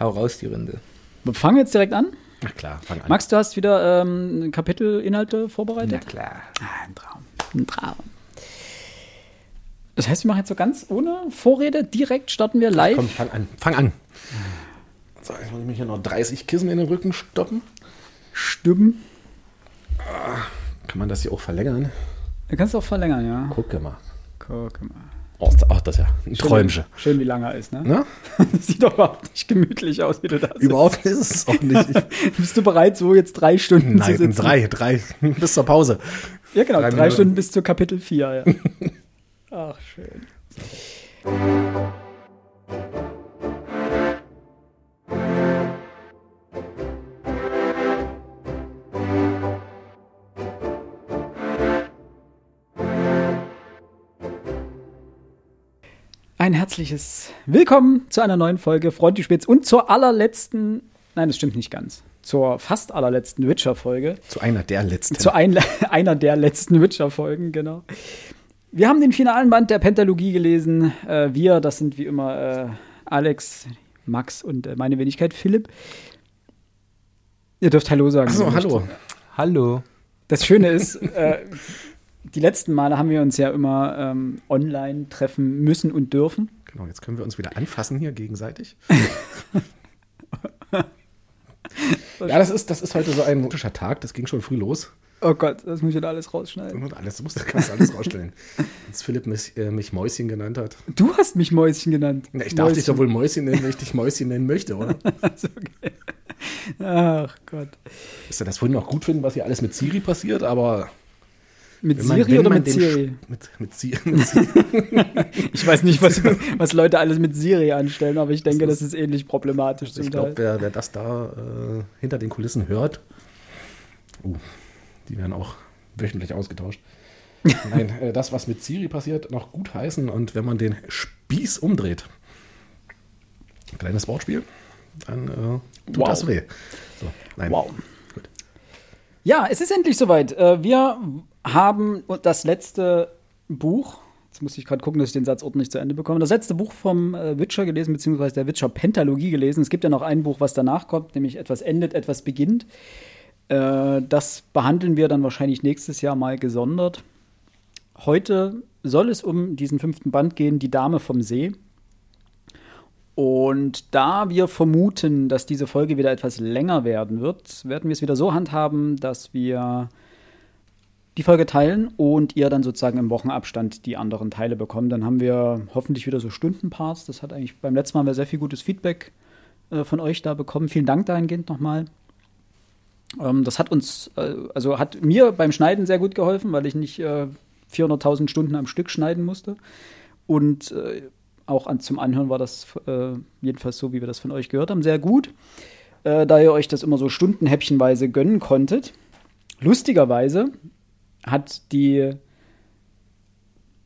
Hau raus die Rinde. Fangen wir jetzt direkt an? Na klar, fang an. Max, du hast wieder ähm, Kapitelinhalte vorbereitet? Na klar. Ah, ein Traum. Ein Traum. Das heißt, wir machen jetzt so ganz ohne Vorrede, direkt starten wir live. Komm, fang an. Fang an. So, jetzt muss ich mir hier noch 30 Kissen in den Rücken stoppen. Stimmen. Kann man das hier auch verlängern? Du kannst auch verlängern, ja. Gucke mal. Guck mal. Oh, ach, das ist ja ein Träumchen. Schön, wie lange er ist, ne? Ne? Das sieht doch überhaupt nicht gemütlich aus, wie du da sitzt. Überhaupt ist es auch nicht. Ich, Bist du bereit, so jetzt drei Stunden zu nein, sitzen? drei, drei. Bis zur Pause. Ja, genau, Drei drei. Stunden bis zu Kapitel 4, ja. Ach, schön. Ein herzliches Willkommen zu einer neuen Folge Freund die Spitz und zur allerletzten, nein, das stimmt nicht ganz, zur fast allerletzten Witcher-Folge. Zu einer der letzten. Zu ein, einer der letzten Witcher-Folgen, genau. Wir haben den finalen Band der Pentalogie gelesen. Äh, wir, das sind wie immer äh, Alex, Max und äh, meine Wenigkeit Philipp. Ihr dürft Hallo sagen. Achso, hallo. Hallo. Das Schöne ist, äh, die letzten Male haben wir uns ja immer ähm, online treffen müssen und dürfen. Genau, jetzt können wir uns wieder anfassen hier gegenseitig. ja, das ist, das ist heute so ein mutischer Tag. Das ging schon früh los. Oh Gott, das muss ich wieder alles rausschneiden. Und alles, du musst das kannst alles rausstellen. Als Philipp mich, äh, mich Mäuschen genannt hat. Du hast mich Mäuschen genannt. Na, ich darf dich Mäuschen. doch wohl Mäuschen nennen, wenn ich dich Mäuschen nennen möchte, oder? Ist okay. Ach Gott. Ist ja das vorhin noch gut finden, was hier alles mit Siri passiert, aber. Mit wenn Siri oder mit Siri? Mit, mit, Siri. Ich weiß nicht, was, was Leute alles mit Siri anstellen, aber ich denke, das Das ist, ähnlich problematisch Ich zum glaube, wer, wer das da äh, hinter den Kulissen hört, uh, die werden auch wöchentlich ausgetauscht. Nein, äh, das, was mit Siri passiert, noch gut heißen und wenn man den Spieß umdreht, ein kleines Wortspiel, dann äh, tut Wow. das weh. So, nein. Wow. Ja, es ist endlich soweit. Äh, Wir haben das letzte Buch, jetzt muss ich gerade gucken, dass ich den Satz ordentlich zu Ende bekomme, das letzte Buch vom äh, Witcher gelesen, beziehungsweise der Witcher Pentalogie gelesen. Es gibt ja noch ein Buch, was danach kommt, nämlich etwas endet, etwas beginnt. Äh, Das behandeln wir dann wahrscheinlich nächstes Jahr mal gesondert. Heute soll es um diesen fünften Band gehen, Die Dame vom See. Und da wir vermuten, dass diese Folge wieder etwas länger werden wird, werden wir es wieder so handhaben, dass wir die Folge teilen und ihr dann sozusagen im Wochenabstand die anderen Teile bekommt. Dann haben wir hoffentlich wieder so Stundenparts. Das hat eigentlich beim letzten Mal sehr viel gutes Feedback äh, von euch da bekommen. Vielen Dank dahingehend nochmal. Ähm, das hat uns, äh, also hat mir beim Schneiden sehr gut geholfen, weil ich nicht äh, 400.000 Stunden am Stück schneiden musste. Und äh, auch an, zum Anhören war das äh, jedenfalls so, wie wir das von euch gehört haben, sehr gut. Äh, da ihr euch das immer so stundenhäppchenweise gönnen konntet. Lustigerweise hat die,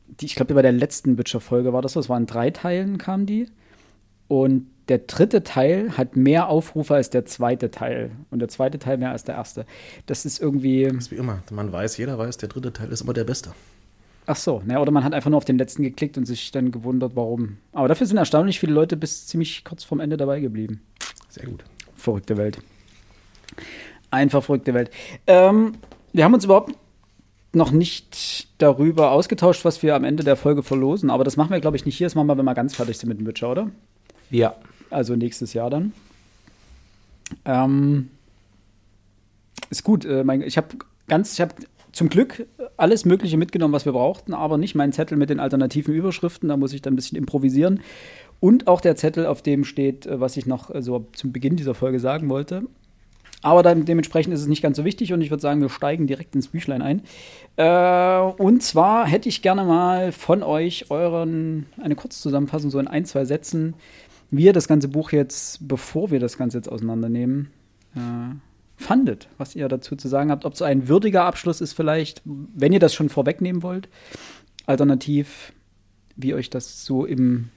die ich glaube, bei der letzten Witcher-Folge war das so, es waren drei Teilen, kam die. Und der dritte Teil hat mehr Aufrufe als der zweite Teil. Und der zweite Teil mehr als der erste. Das ist irgendwie. Das ist wie immer. Man weiß, jeder weiß, der dritte Teil ist immer der beste. Ach so, ne, oder man hat einfach nur auf den letzten geklickt und sich dann gewundert, warum. Aber dafür sind erstaunlich viele Leute bis ziemlich kurz vorm Ende dabei geblieben. Sehr gut. Verrückte Welt. Einfach verrückte Welt. Ähm, wir haben uns überhaupt noch nicht darüber ausgetauscht, was wir am Ende der Folge verlosen. Aber das machen wir, glaube ich, nicht hier. Das machen wir, wenn wir ganz fertig sind mit dem Witcher, oder? Ja. Also nächstes Jahr dann. Ähm, ist gut. Äh, mein, ich habe ganz, ich habe zum Glück alles Mögliche mitgenommen, was wir brauchten, aber nicht meinen Zettel mit den alternativen Überschriften. Da muss ich dann ein bisschen improvisieren. Und auch der Zettel, auf dem steht, äh, was ich noch äh, so zum Beginn dieser Folge sagen wollte. Aber dann dementsprechend ist es nicht ganz so wichtig und ich würde sagen, wir steigen direkt ins Büchlein ein. Äh, und zwar hätte ich gerne mal von euch euren, eine Kurzzusammenfassung, so in ein, zwei Sätzen, wie ihr das ganze Buch jetzt, bevor wir das Ganze jetzt auseinandernehmen, äh, fandet, was ihr dazu zu sagen habt, ob es ein würdiger Abschluss ist vielleicht, wenn ihr das schon vorwegnehmen wollt. Alternativ, wie euch das so im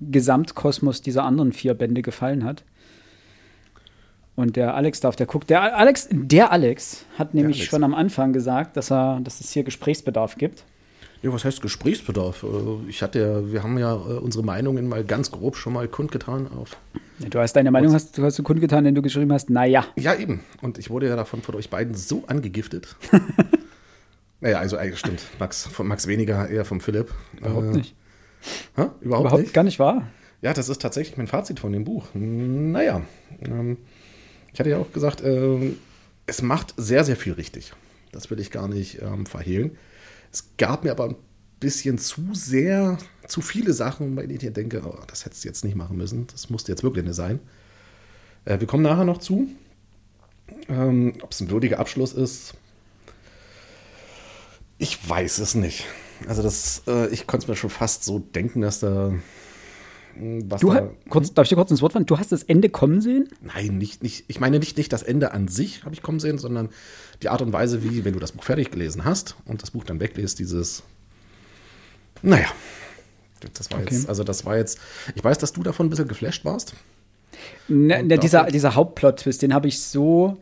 Gesamtkosmos dieser anderen vier Bände gefallen hat. Und der Alex darf, der guckt. Der Alex, der Alex hat nämlich Alex. schon am Anfang gesagt, dass er, dass es hier Gesprächsbedarf gibt. Ja, was heißt Gesprächsbedarf? Äh, ich hatte ja, wir haben ja äh, unsere Meinungen mal ganz grob schon mal kundgetan auf. Du hast deine Meinung hast, du hast du kundgetan, wenn du geschrieben hast, naja. Ja, eben. Und ich wurde ja davon von euch beiden so angegiftet. naja, also eigentlich stimmt. Max, von Max weniger, eher vom Philipp. Überhaupt äh, nicht. Hä? Überhaupt, Überhaupt nicht? gar nicht wahr. Ja, das ist tatsächlich mein Fazit von dem Buch. Naja, ähm, ich hatte ja auch gesagt, ähm, es macht sehr, sehr viel richtig. Das will ich gar nicht ähm, verhehlen. Es gab mir aber ein bisschen zu sehr, zu viele Sachen, bei denen ich denke, oh, das hättest du jetzt nicht machen müssen. Das musste jetzt wirklich nicht sein. Äh, wir kommen nachher noch zu. Ähm, Ob es ein würdiger Abschluss ist, ich weiß es nicht. Also das, äh, ich konnte es mir schon fast so denken, dass da was Du, da, kurz, darf ich dir kurz ins Wort fallen? Du hast das Ende kommen sehen? Nein, nicht, nicht, ich meine nicht, nicht das Ende an sich habe ich kommen sehen, sondern die Art und Weise, wie, wenn du das Buch fertig gelesen hast und das Buch dann wegliest, dieses, naja, das war Okay. jetzt, also das war jetzt, ich weiß, dass du davon ein bisschen geflasht warst. Ne, Und ne, dieser, dieser Hauptplot-Twist, den habe ich so.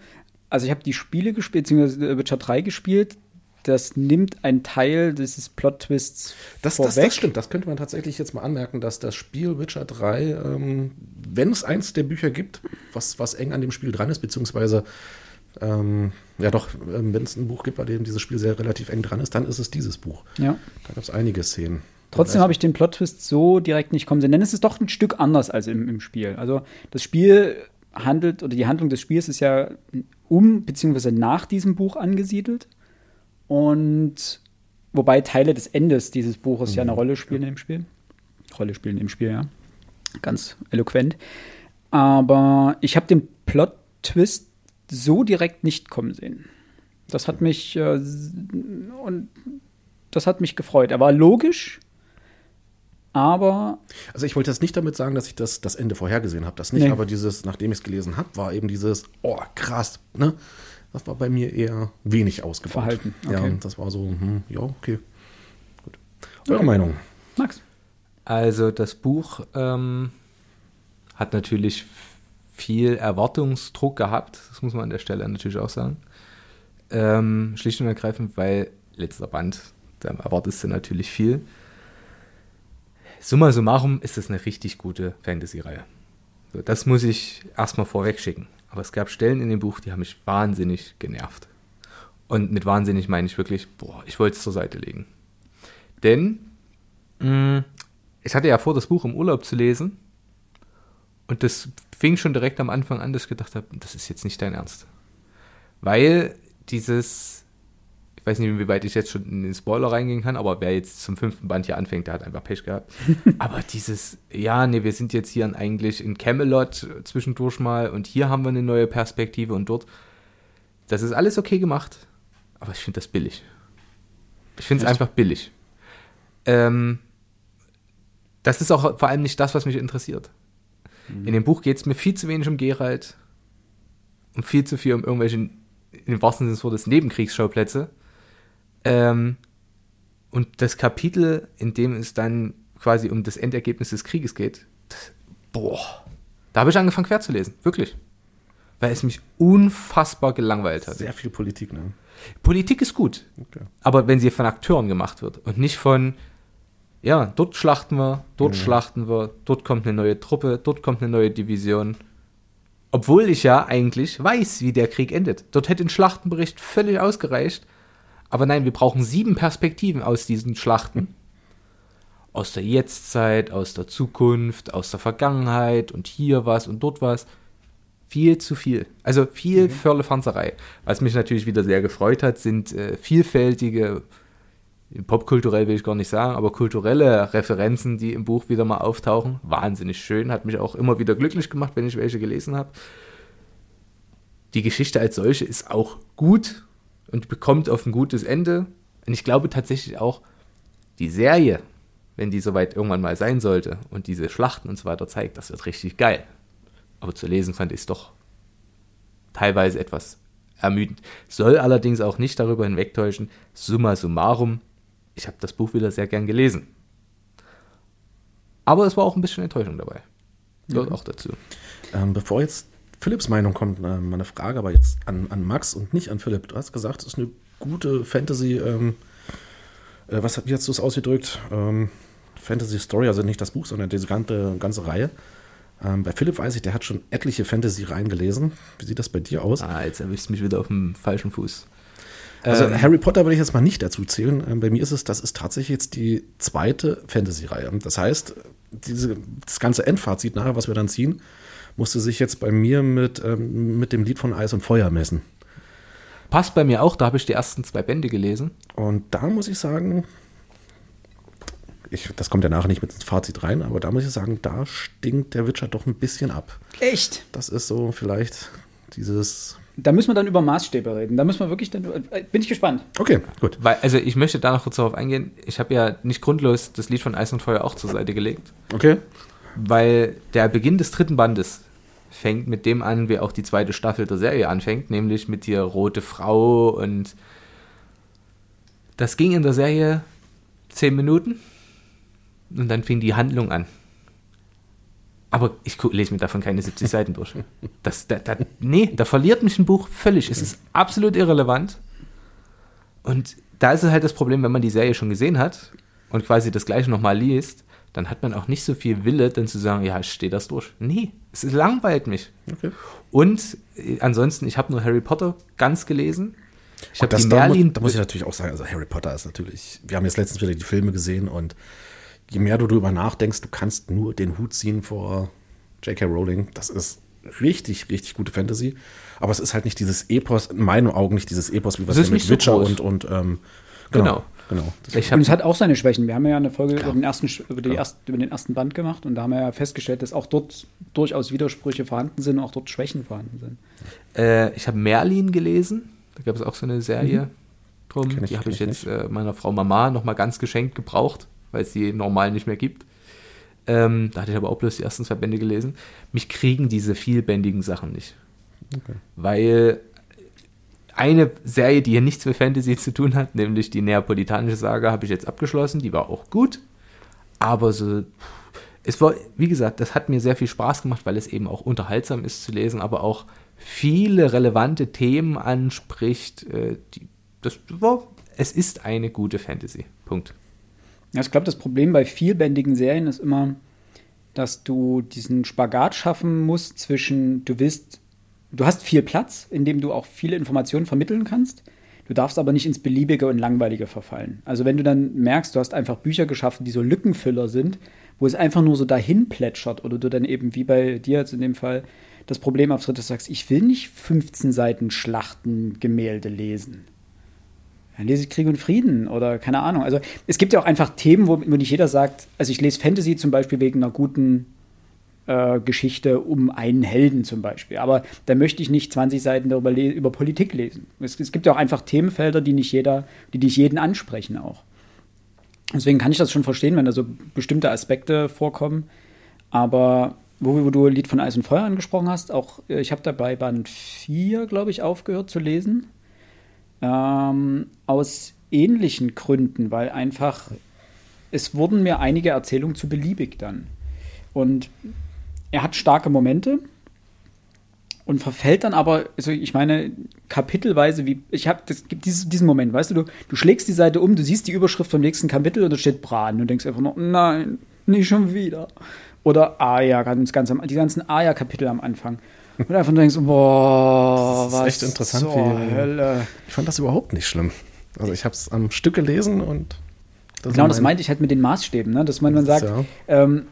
Also, ich habe die Spiele gespielt, beziehungsweise Witcher 3 gespielt. Das nimmt einen Teil dieses Plot-Twists Das, das, vorweg. das stimmt, das könnte man tatsächlich jetzt mal anmerken, dass das Spiel Witcher 3, ähm, wenn es eins der Bücher gibt, was, was eng an dem Spiel dran ist, beziehungsweise ähm, ja doch, ähm, wenn es ein Buch gibt, bei dem dieses Spiel sehr relativ eng dran ist, dann ist es dieses Buch. Ja. Da gab es einige Szenen. Trotzdem habe ich den Plot-Twist so direkt nicht kommen sehen, denn es ist doch ein Stück anders als im, im Spiel. Also das Spiel handelt, oder die Handlung des Spiels ist ja um, beziehungsweise nach diesem Buch angesiedelt. Und wobei Teile des Endes dieses Buches ja eine Rolle spielen im Spiel. Rolle spielen im Spiel, ja. Ganz eloquent. Aber ich habe den Plot-Twist so direkt nicht kommen sehen. Das hat mich äh, und das hat mich gefreut. Er war logisch, aber Also ich wollte jetzt nicht damit sagen, dass ich das, das Ende vorhergesehen habe. Das nicht, Nee. aber dieses, nachdem ich es gelesen habe, war eben dieses, oh krass, ne? Das war bei mir eher wenig ausgebaut. Verhalten, Ja, okay. und das war so, hm, ja, okay. Gut. Eure Meinung? Max. Also das Buch ähm, hat natürlich viel Erwartungsdruck gehabt, das muss man an der Stelle natürlich auch sagen. Ähm, schlicht und ergreifend, weil letzter Band, da erwartest du natürlich viel. Summa summarum ist es eine richtig gute Fantasy-Reihe. So, das muss ich erstmal vorweg schicken. Aber es gab Stellen in dem Buch, die haben mich wahnsinnig genervt. Und mit wahnsinnig meine ich wirklich, boah, ich wollte es zur Seite legen. Denn mh, ich hatte ja vor, das Buch im Urlaub zu lesen. Und das fing schon direkt am Anfang an, dass ich gedacht habe, das ist jetzt nicht dein Ernst. Weil dieses, ich weiß nicht, wie weit ich jetzt schon in den Spoiler reingehen kann, aber wer jetzt zum fünften Band hier anfängt, der hat einfach Pech gehabt. aber dieses, ja, nee, wir sind jetzt hier eigentlich in Camelot zwischendurch mal und hier haben wir eine neue Perspektive und dort. Das ist alles okay gemacht, aber ich finde das billig. Ich finde es einfach billig. Ähm, das ist auch vor allem nicht das, was mich interessiert. In dem Buch geht es mir viel zu wenig um Geralt und viel zu viel um irgendwelche, in dem wahrsten Sinne des Wortes, Nebenkriegsschauplätze. Ähm, und das Kapitel, in dem es dann quasi um das Endergebnis des Krieges geht, das, boah, da habe ich angefangen quer zu lesen, wirklich. Weil es mich unfassbar gelangweilt hat. Sehr viel Politik, ne? Politik ist gut, Okay. aber wenn sie von Akteuren gemacht wird und nicht von, ja, dort schlachten wir, dort Mhm. schlachten wir, dort kommt eine neue Truppe, dort kommt eine neue Division. Obwohl ich ja eigentlich weiß, wie der Krieg endet. Dort hätte ein Schlachtenbericht völlig ausgereicht. Aber nein, wir brauchen sieben Perspektiven aus diesen Schlachten. Aus der Jetztzeit, aus der Zukunft, aus der Vergangenheit und hier was und dort was. Viel zu viel. Also viel Firlefanzerei. Was mich natürlich wieder sehr gefreut hat, sind äh, vielfältige, popkulturell will ich gar nicht sagen, aber kulturelle Referenzen, die im Buch wieder mal auftauchen. Wahnsinnig schön. Hat mich auch immer wieder glücklich gemacht, wenn ich welche gelesen habe. Die Geschichte als solche ist auch gut und bekommt auf ein gutes Ende. Und ich glaube tatsächlich auch, die Serie, wenn die soweit irgendwann mal sein sollte und diese Schlachten und so weiter zeigt, das wird richtig geil. Aber zu lesen fand ich es doch teilweise etwas ermüdend. Soll allerdings auch nicht darüber hinwegtäuschen, summa summarum, ich habe das Buch wieder sehr gern gelesen. Aber es war auch ein bisschen Enttäuschung dabei. Gehört auch dazu. Ähm, bevor jetzt Philipps Meinung kommt, äh, mal eine Frage, aber jetzt an, an Max und nicht an Philipp. Du hast gesagt, es ist eine gute Fantasy, ähm, äh, was, wie hast du es ausgedrückt? Ähm, Fantasy Story, also nicht das Buch, sondern diese ganze, ganze Reihe. Ähm, bei Philipp weiß ich, der hat schon etliche Fantasy-Reihen gelesen. Wie sieht das bei dir aus? Ah, jetzt erwischst du mich wieder auf dem falschen Fuß. Also Ähm, Harry Potter würde ich jetzt mal nicht dazu zählen. Ähm, bei mir ist es, das ist tatsächlich jetzt die zweite Fantasy-Reihe. Das heißt, diese, das ganze Endfazit nachher, was wir dann ziehen, musste sich jetzt bei mir mit, ähm, mit dem Lied von Eis und Feuer messen. Passt bei mir auch, da habe ich die ersten zwei Bände gelesen. Und da muss ich sagen, ich, das kommt ja nachher nicht mit ins Fazit rein, aber da muss ich sagen, da stinkt der Witcher doch ein bisschen ab. Echt? Das ist so vielleicht dieses. Da müssen wir dann über Maßstäbe reden. Da müssen wir wirklich dann. äh, Bin ich gespannt. Okay, gut. Weil, also ich möchte da noch kurz darauf eingehen. Ich habe ja nicht grundlos das Lied von Eis und Feuer auch zur Seite gelegt, Okay. Weil der Beginn des dritten Bandes fängt mit dem an, wie auch die zweite Staffel der Serie anfängt, nämlich mit die rote Frau und das ging in der Serie zehn Minuten und dann fing die Handlung an. Aber ich lese mir davon keine 70 Seiten durch. Das, da, da, nee, da verliert mich ein Buch völlig. Es ist absolut irrelevant. Und da ist es halt das Problem, wenn man die Serie schon gesehen hat und quasi das gleiche nochmal liest, dann hat man auch nicht so viel Wille, dann zu sagen, ja, ich stehe das durch. Nee, es langweilt mich. okay. Und äh, ansonsten, ich habe nur Harry Potter ganz gelesen. Ich habe die da, mu- Merlin. da muss ich natürlich auch sagen, also Harry Potter ist natürlich, wir haben jetzt letztens wieder die Filme gesehen und je mehr du darüber nachdenkst, du kannst nur den Hut ziehen vor J.K. Rowling. Das ist richtig, richtig gute Fantasy. Aber es ist halt nicht dieses Epos, in meinen Augen nicht dieses Epos, wie wir Es mit so Witcher groß. und, und ähm, Genau. genau. Genau. ich Und es hat auch seine Schwächen. Wir haben ja eine Folge Klar. über den, ersten, über, die ersten, über den ersten Band gemacht und da haben wir ja festgestellt, dass auch dort durchaus Widersprüche vorhanden sind und auch dort Schwächen vorhanden sind. äh, ich habe Merlin gelesen. Da gab es auch so eine Serie drum. Kenn ich- die habe ich jetzt äh, meiner Frau Mama nochmal ganz geschenkt gebraucht, weil es die normal nicht mehr gibt. Ähm, da hatte ich aber auch bloß die ersten zwei Bände gelesen. Mich kriegen diese vielbändigen Sachen nicht. Weil eine Serie, die hier nichts mit Fantasy zu tun hat, nämlich die Neapolitanische Saga, habe ich jetzt abgeschlossen. Die war auch gut. Aber so, es war, wie gesagt, das hat mir sehr viel Spaß gemacht, weil es eben auch unterhaltsam ist zu lesen, aber auch viele relevante Themen anspricht. Äh, die, das war, es ist eine gute Fantasy. Punkt. Ja, ich glaube, das Problem bei vielbändigen Serien ist immer, dass du diesen Spagat schaffen musst zwischen, du willst, du hast viel Platz, in dem du auch viele Informationen vermitteln kannst. Du darfst aber nicht ins Beliebige und Langweilige verfallen. Also wenn du dann merkst, du hast einfach Bücher geschaffen, die so Lückenfüller sind, wo es einfach nur so dahin plätschert oder du dann eben wie bei dir jetzt in dem Fall das Problem auftritt, dass du sagst, ich will nicht 15 Seiten Schlachtengemälde lesen. Dann lese ich Krieg und Frieden oder keine Ahnung. Also es gibt ja auch einfach Themen, wo, wo nicht jeder sagt, also ich lese Fantasy zum Beispiel wegen einer guten äh, Geschichte um einen Helden zum Beispiel. Aber da möchte ich nicht 20 Seiten darüber über Politik lesen. Es, es gibt ja auch einfach Themenfelder, die nicht jeder, die nicht jeden ansprechen auch. Deswegen kann ich das schon verstehen, wenn da so bestimmte Aspekte vorkommen. Aber wo, wo du Lied von Eis und Feuer angesprochen hast, auch äh, ich habe dabei Band 4, glaube ich, aufgehört zu lesen. Ähm, aus ähnlichen Gründen, weil einfach es wurden mir einige Erzählungen zu beliebig dann. Und er hat starke Momente und verfällt dann aber, also ich meine, kapitelweise, wie ich habe, das gibt dieses, diesen Moment, weißt du, du, du schlägst die Seite um, du siehst die Überschrift vom nächsten Kapitel und da steht Bran. Du denkst einfach nur, nein, nicht schon wieder. Oder Aya, ganz, ganz am, die ganzen Aya-Kapitel am Anfang. Und einfach denkst, boah, Das ist was echt interessant, zur wie- Hölle. Ich fand das überhaupt nicht schlimm. Also ich habe es am Stück gelesen und das Genau, das mein- meinte ich halt mit den Maßstäben, ne? dass man, man sagt, Ja. ähm,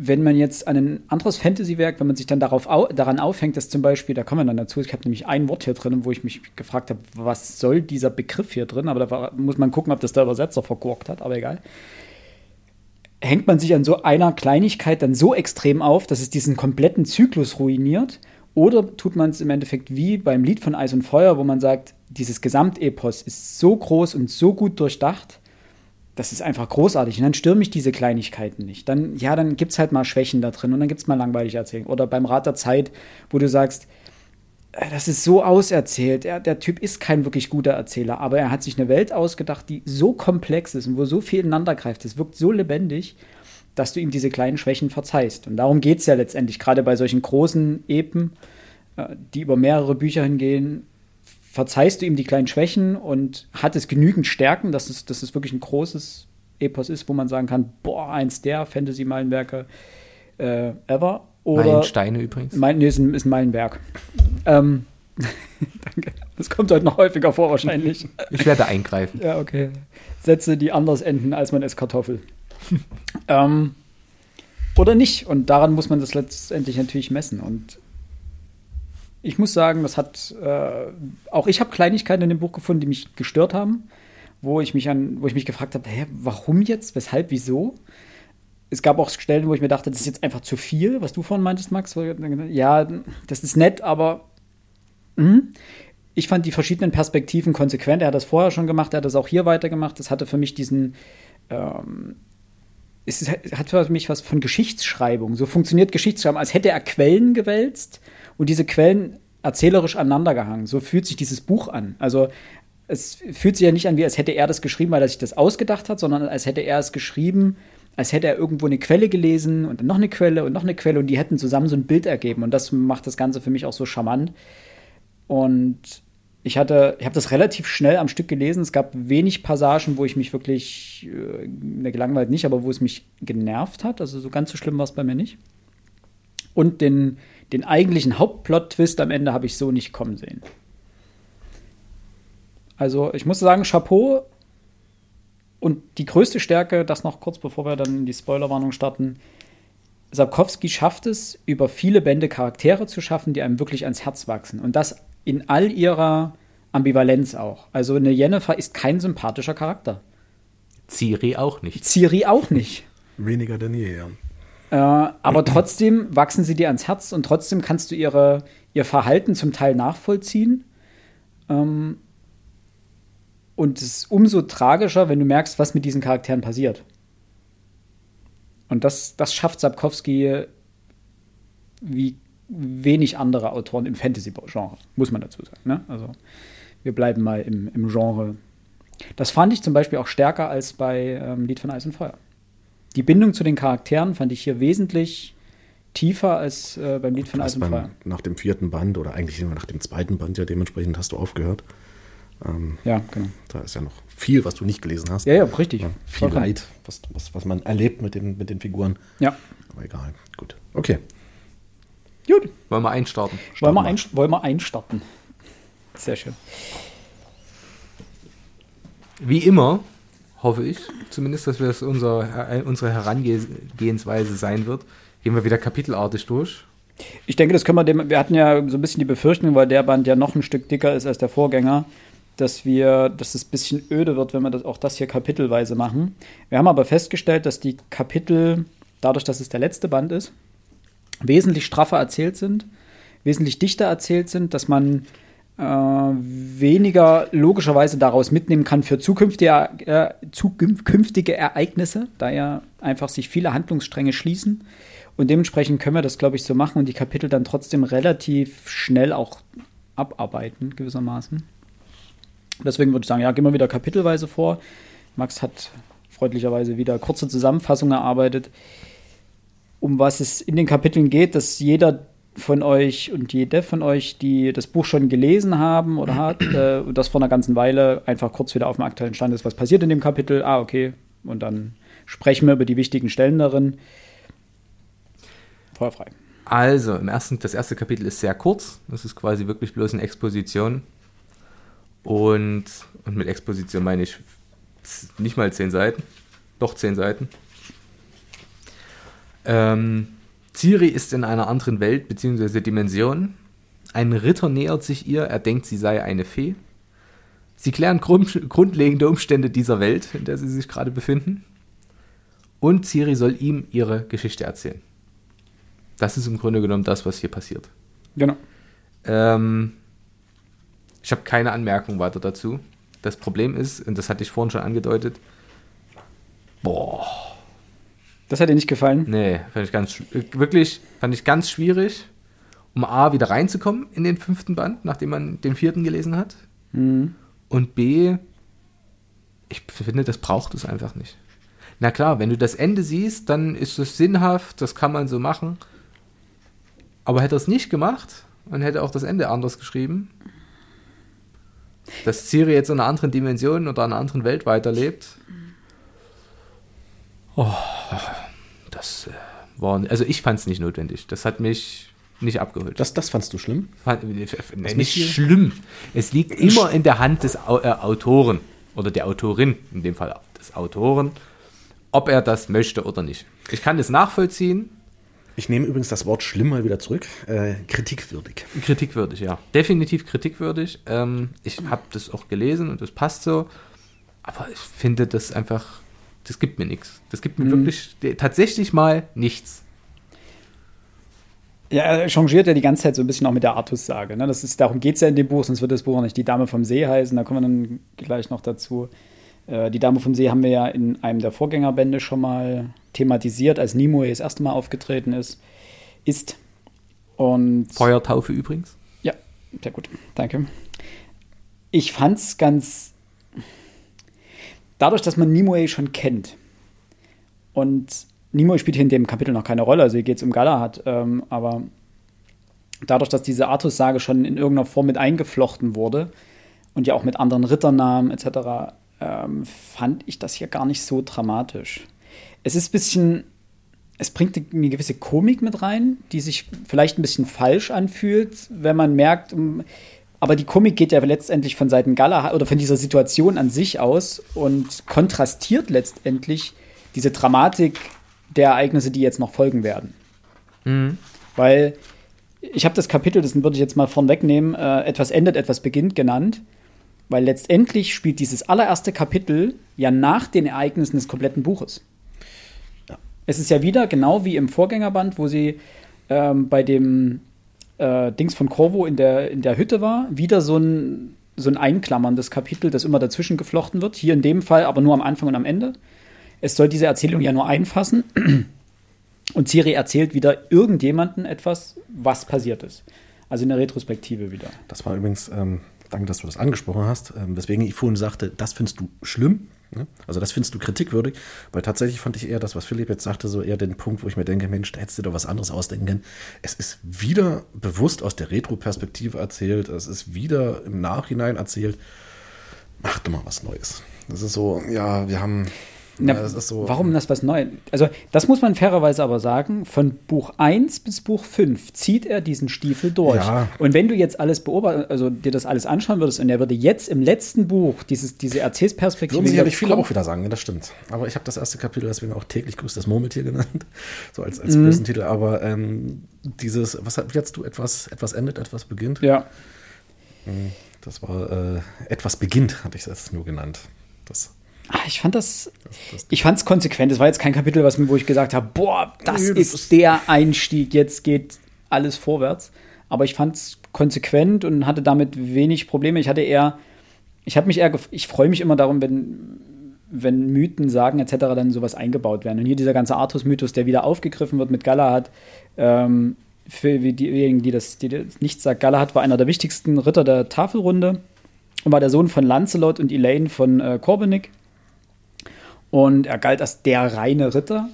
wenn man jetzt an ein anderes Fantasy-Werk, wenn man sich dann darauf au daran aufhängt, dass zum Beispiel, da kommen wir dann dazu, ich habe nämlich ein Wort hier drin, wo ich mich gefragt habe, was soll dieser Begriff hier drin, aber da war, muss man gucken, ob das der Übersetzer vergurkt hat, aber egal. Hängt man sich an so einer Kleinigkeit dann so extrem auf, dass es diesen kompletten Zyklus ruiniert? Oder tut man es im Endeffekt wie beim Lied von Eis und Feuer, wo man sagt, dieses Gesamtepos ist so groß und so gut durchdacht, das ist einfach großartig. Und dann stören mich diese Kleinigkeiten nicht. Dann, ja, dann gibt es halt mal Schwächen da drin und dann gibt es mal langweilige Erzählungen. Oder beim Rat der Zeit, wo du sagst, äh, das ist so auserzählt. Er, der Typ ist kein wirklich guter Erzähler, aber er hat sich eine Welt ausgedacht, die so komplex ist und wo so viel ineinander greift. Es wirkt so lebendig, dass du ihm diese kleinen Schwächen verzeihst. Und darum geht es ja letztendlich, gerade bei solchen großen Epen, äh, die über mehrere Bücher hingehen, verzeihst du ihm die kleinen Schwächen und hat es genügend Stärken, dass es, dass es wirklich ein großes Epos ist, wo man sagen kann, boah, eins der Fantasy-Meilenwerke äh, ever. Oder Meilensteine übrigens. mein, nee, ist ein, ist ein Meilenwerk. Ähm, danke. Das kommt heute noch häufiger vor, wahrscheinlich. Ich werde eingreifen. Ja, okay. Sätze, die anders enden als man isst Kartoffel. ähm, oder nicht. Und daran muss man das letztendlich natürlich messen. Und ich muss sagen, das hat äh, auch ich habe Kleinigkeiten in dem Buch gefunden, die mich gestört haben, wo ich mich an, wo ich mich gefragt habe, hä, warum jetzt, weshalb, wieso? Es gab auch Stellen, wo ich mir dachte, das ist jetzt einfach zu viel, was du vorhin meintest, Max. Ja, das ist nett, aber hm? ich fand die verschiedenen Perspektiven konsequent. Er hat das vorher schon gemacht, er hat das auch hier weitergemacht. Das hatte für mich diesen ähm, es hat für mich was von Geschichtsschreibung. So funktioniert Geschichtsschreibung, als hätte er Quellen gewälzt und diese Quellen erzählerisch aneinandergehangen. So fühlt sich dieses Buch an. Also es fühlt sich ja nicht an, wie als hätte er das geschrieben, weil er sich das ausgedacht hat, sondern als hätte er es geschrieben, als hätte er irgendwo eine Quelle gelesen und dann noch eine Quelle und noch eine Quelle und die hätten zusammen so ein Bild ergeben. Und das macht das Ganze für mich auch so charmant. Und ich hatte, ich habe das relativ schnell am Stück gelesen. Es gab wenig Passagen, wo ich mich wirklich, ne, gelangweilt nicht, aber wo es mich genervt hat. Also so ganz so schlimm war es bei mir nicht. Und den, den eigentlichen Hauptplot-Twist am Ende habe ich so nicht kommen sehen. Also ich muss sagen, Chapeau. Und die größte Stärke, das noch kurz bevor wir dann in die Spoilerwarnung starten, Sapkowski schafft es, über viele Bände Charaktere zu schaffen, die einem wirklich ans Herz wachsen. Und das in all ihrer Ambivalenz auch. Also eine Jennifer ist kein sympathischer Charakter. Ciri auch nicht. Ciri auch nicht. Weniger denn je, ja. Äh, aber trotzdem wachsen sie dir ans Herz und trotzdem kannst du ihre, ihr Verhalten zum Teil nachvollziehen. Ähm, und es ist umso tragischer, wenn du merkst, was mit diesen Charakteren passiert. Und das, das schafft Sapkowski wie wenig andere Autoren im Fantasy-Genre, muss man dazu sagen. Ne? Also wir bleiben mal im, im Genre. Das fand ich zum Beispiel auch stärker als bei ähm, Lied von Eis und Feuer. Die Bindung zu den Charakteren fand ich hier wesentlich tiefer als äh, beim Lied von beim, Feuer. Nach dem vierten Band oder eigentlich immer nach dem zweiten Band, ja, dementsprechend hast du aufgehört. Ähm, Ja, genau. da ist ja noch viel, was du nicht gelesen hast. Ja, ja, richtig. Ja, viel Vollkommen. Leid, was, was, was man erlebt mit den, mit den Figuren. Ja. Aber egal, gut. Okay. Gut. Wollen wir einstarten? Wollen wir, ein, wollen wir einstarten? Sehr schön. Wie immer hoffe ich, zumindest, dass es unser, äh, unsere Herangehensweise sein wird, gehen wir wieder kapitelartig durch. Ich denke, das können wir dem. Wir hatten ja so ein bisschen die Befürchtung, weil der Band ja noch ein Stück dicker ist als der Vorgänger, dass wir, dass es ein bisschen öde wird, wenn wir das, auch das hier kapitelweise machen. Wir haben aber festgestellt, dass die Kapitel, dadurch, dass es der letzte Band ist, wesentlich straffer erzählt sind, wesentlich dichter erzählt sind, dass man äh, weniger logischerweise daraus mitnehmen kann für zukünftige, äh, zukünftige Ereignisse, da ja einfach sich viele Handlungsstränge schließen. Und dementsprechend können wir das, glaube ich, so machen und die Kapitel dann trotzdem relativ schnell auch abarbeiten, gewissermaßen. Deswegen würde ich sagen, ja, gehen wir wieder kapitelweise vor. Max hat freundlicherweise wieder kurze Zusammenfassungen erarbeitet, um was es in den Kapiteln geht, dass jeder von euch und jede von euch, die das Buch schon gelesen haben oder hat, äh, und das vor einer ganzen Weile einfach kurz wieder auf dem aktuellen Stand ist, was passiert in dem Kapitel. Ah, okay. Und dann sprechen wir über die wichtigen Stellen darin. Feuerfrei. Also, im ersten, das erste Kapitel ist sehr kurz. Das ist quasi wirklich bloß eine Exposition. Und, und mit Exposition meine ich nicht mal zehn Seiten. Doch zehn Seiten. Ähm, Ciri ist in einer anderen Welt bzw. Dimension. Ein Ritter nähert sich ihr, er denkt, sie sei eine Fee. Sie klären grund, grundlegende Umstände dieser Welt, in der sie sich gerade befinden. Und Ciri soll ihm ihre Geschichte erzählen. Das ist im Grunde genommen das, was hier passiert. Genau. Ähm, ich habe keine Anmerkung weiter dazu. Das Problem ist, und das hatte ich vorhin schon angedeutet, boah, Das hat dir nicht gefallen? nee, fand ich ganz, äh, wirklich, fand ich ganz schwierig, um A, wieder reinzukommen in den fünften Band, nachdem man den vierten gelesen hat. Mhm. Und B, ich finde, das braucht es einfach nicht. Na klar, wenn du das Ende siehst, dann ist es sinnhaft, das kann man so machen. Aber hätte er es nicht gemacht und hätte auch das Ende anders geschrieben, dass Ciri jetzt in einer anderen Dimension oder einer anderen Welt weiterlebt. Oh, das äh, war, also ich fand es nicht notwendig. Das hat mich nicht abgeholt. Das, das fandst du schlimm? Fand, nee, nicht schlimm. Es liegt immer in der Hand des äh, Autoren oder der Autorin, in dem Fall des Autoren, ob er das möchte oder nicht. Ich kann das nachvollziehen. Ich nehme übrigens das Wort schlimm mal wieder zurück. Äh, kritikwürdig. Kritikwürdig, ja. Definitiv kritikwürdig. Ähm, ich habe das auch gelesen und das passt so. Aber ich finde das einfach, das gibt mir nichts. Das gibt mir Mhm. wirklich tatsächlich mal nichts. Ja, er changiert ja die ganze Zeit so ein bisschen auch mit der Artus-Sage. Ne? Das ist, darum geht es ja in dem Buch, sonst wird das Buch auch nicht die Dame vom See heißen. Da kommen wir dann gleich noch dazu. Äh, die Dame vom See haben wir ja in einem der Vorgängerbände schon mal thematisiert, als Nimue das erste Mal aufgetreten ist. Ist. Und Feuertaufe übrigens. ja, sehr gut, danke. Ich fand's ganz. Dadurch, dass man Nimue schon kennt und Nimue spielt hier in dem Kapitel noch keine Rolle, also hier geht es um Galahad, ähm, aber dadurch, dass diese Artus-Sage schon in irgendeiner Form mit eingeflochten wurde und ja auch mit anderen Ritternamen etc., ähm, fand ich das hier gar nicht so dramatisch. Es ist ein bisschen, es bringt eine gewisse Komik mit rein, die sich vielleicht ein bisschen falsch anfühlt, wenn man merkt, um, aber die Komik geht ja letztendlich von Seiten Galahad oder von dieser Situation an sich aus und kontrastiert letztendlich diese Dramatik der Ereignisse, die jetzt noch folgen werden. Weil ich habe das Kapitel, das würde ich jetzt mal vorn wegnehmen, äh, etwas endet, etwas beginnt genannt. Weil letztendlich spielt dieses allererste Kapitel ja nach den Ereignissen des kompletten Buches. Es ist ja wieder genau wie im Vorgängerband, wo sie ähm, bei dem äh, Dings von Corvo in der, in der Hütte war, wieder so ein, so ein einklammerndes Kapitel, das immer dazwischen geflochten wird. Hier in dem Fall aber nur am Anfang und am Ende. Es soll diese Erzählung ja nur einfassen. Und Ciri erzählt wieder irgendjemanden etwas, was passiert ist. Also in der Retrospektive wieder. Das war übrigens, ähm, danke, dass du das angesprochen hast, ähm, weswegen ich vorhin sagte, das findest du schlimm. Ne? Also das findest du kritikwürdig, weil tatsächlich fand ich eher das, was Philipp jetzt sagte, so eher den Punkt, wo ich mir denke, Mensch, da hättest du doch was anderes ausdenken können. Es ist wieder bewusst aus der Retro-Perspektive erzählt, es ist wieder im Nachhinein erzählt. Mach doch mal was Neues. Das ist so, ja, wir haben. Na, ja, das ist so, warum das was Neues? Also, das muss man fairerweise aber sagen, von Buch 1 bis Buch 5 zieht er diesen Stiefel durch. Ja. Und wenn du jetzt alles beobachtest, also dir das alles anschauen würdest und er würde jetzt im letzten Buch dieses, diese Erzählsperspektive. Würden sicherlich viele auch wieder sagen, ja, das stimmt. Aber ich habe das erste Kapitel deswegen auch täglich grüßt das Murmeltier genannt, so als, Mhm. als bösen Titel. Aber ähm, dieses, was hat jetzt du etwas, etwas endet, etwas beginnt? Ja. Das war äh, etwas beginnt, hatte ich es nur genannt. Das, Ah, Ich fand das, ich fand es konsequent. Es war jetzt kein Kapitel, was, wo ich gesagt habe, boah, das ist, der Einstieg, jetzt geht alles vorwärts. Aber ich fand es konsequent und hatte damit wenig Probleme. Ich hatte eher, ich habe mich eher, ich freue mich immer darum, wenn, wenn Mythen, Sagen etc. dann sowas eingebaut werden. Und hier dieser ganze Artus-Mythos, der wieder aufgegriffen wird mit Galahad, ähm, für diejenigen, die das, die das nicht sagt, Galahad war einer der wichtigsten Ritter der Tafelrunde und war der Sohn von Lancelot und Elaine von äh, Corbinic. Und er galt als der reine Ritter.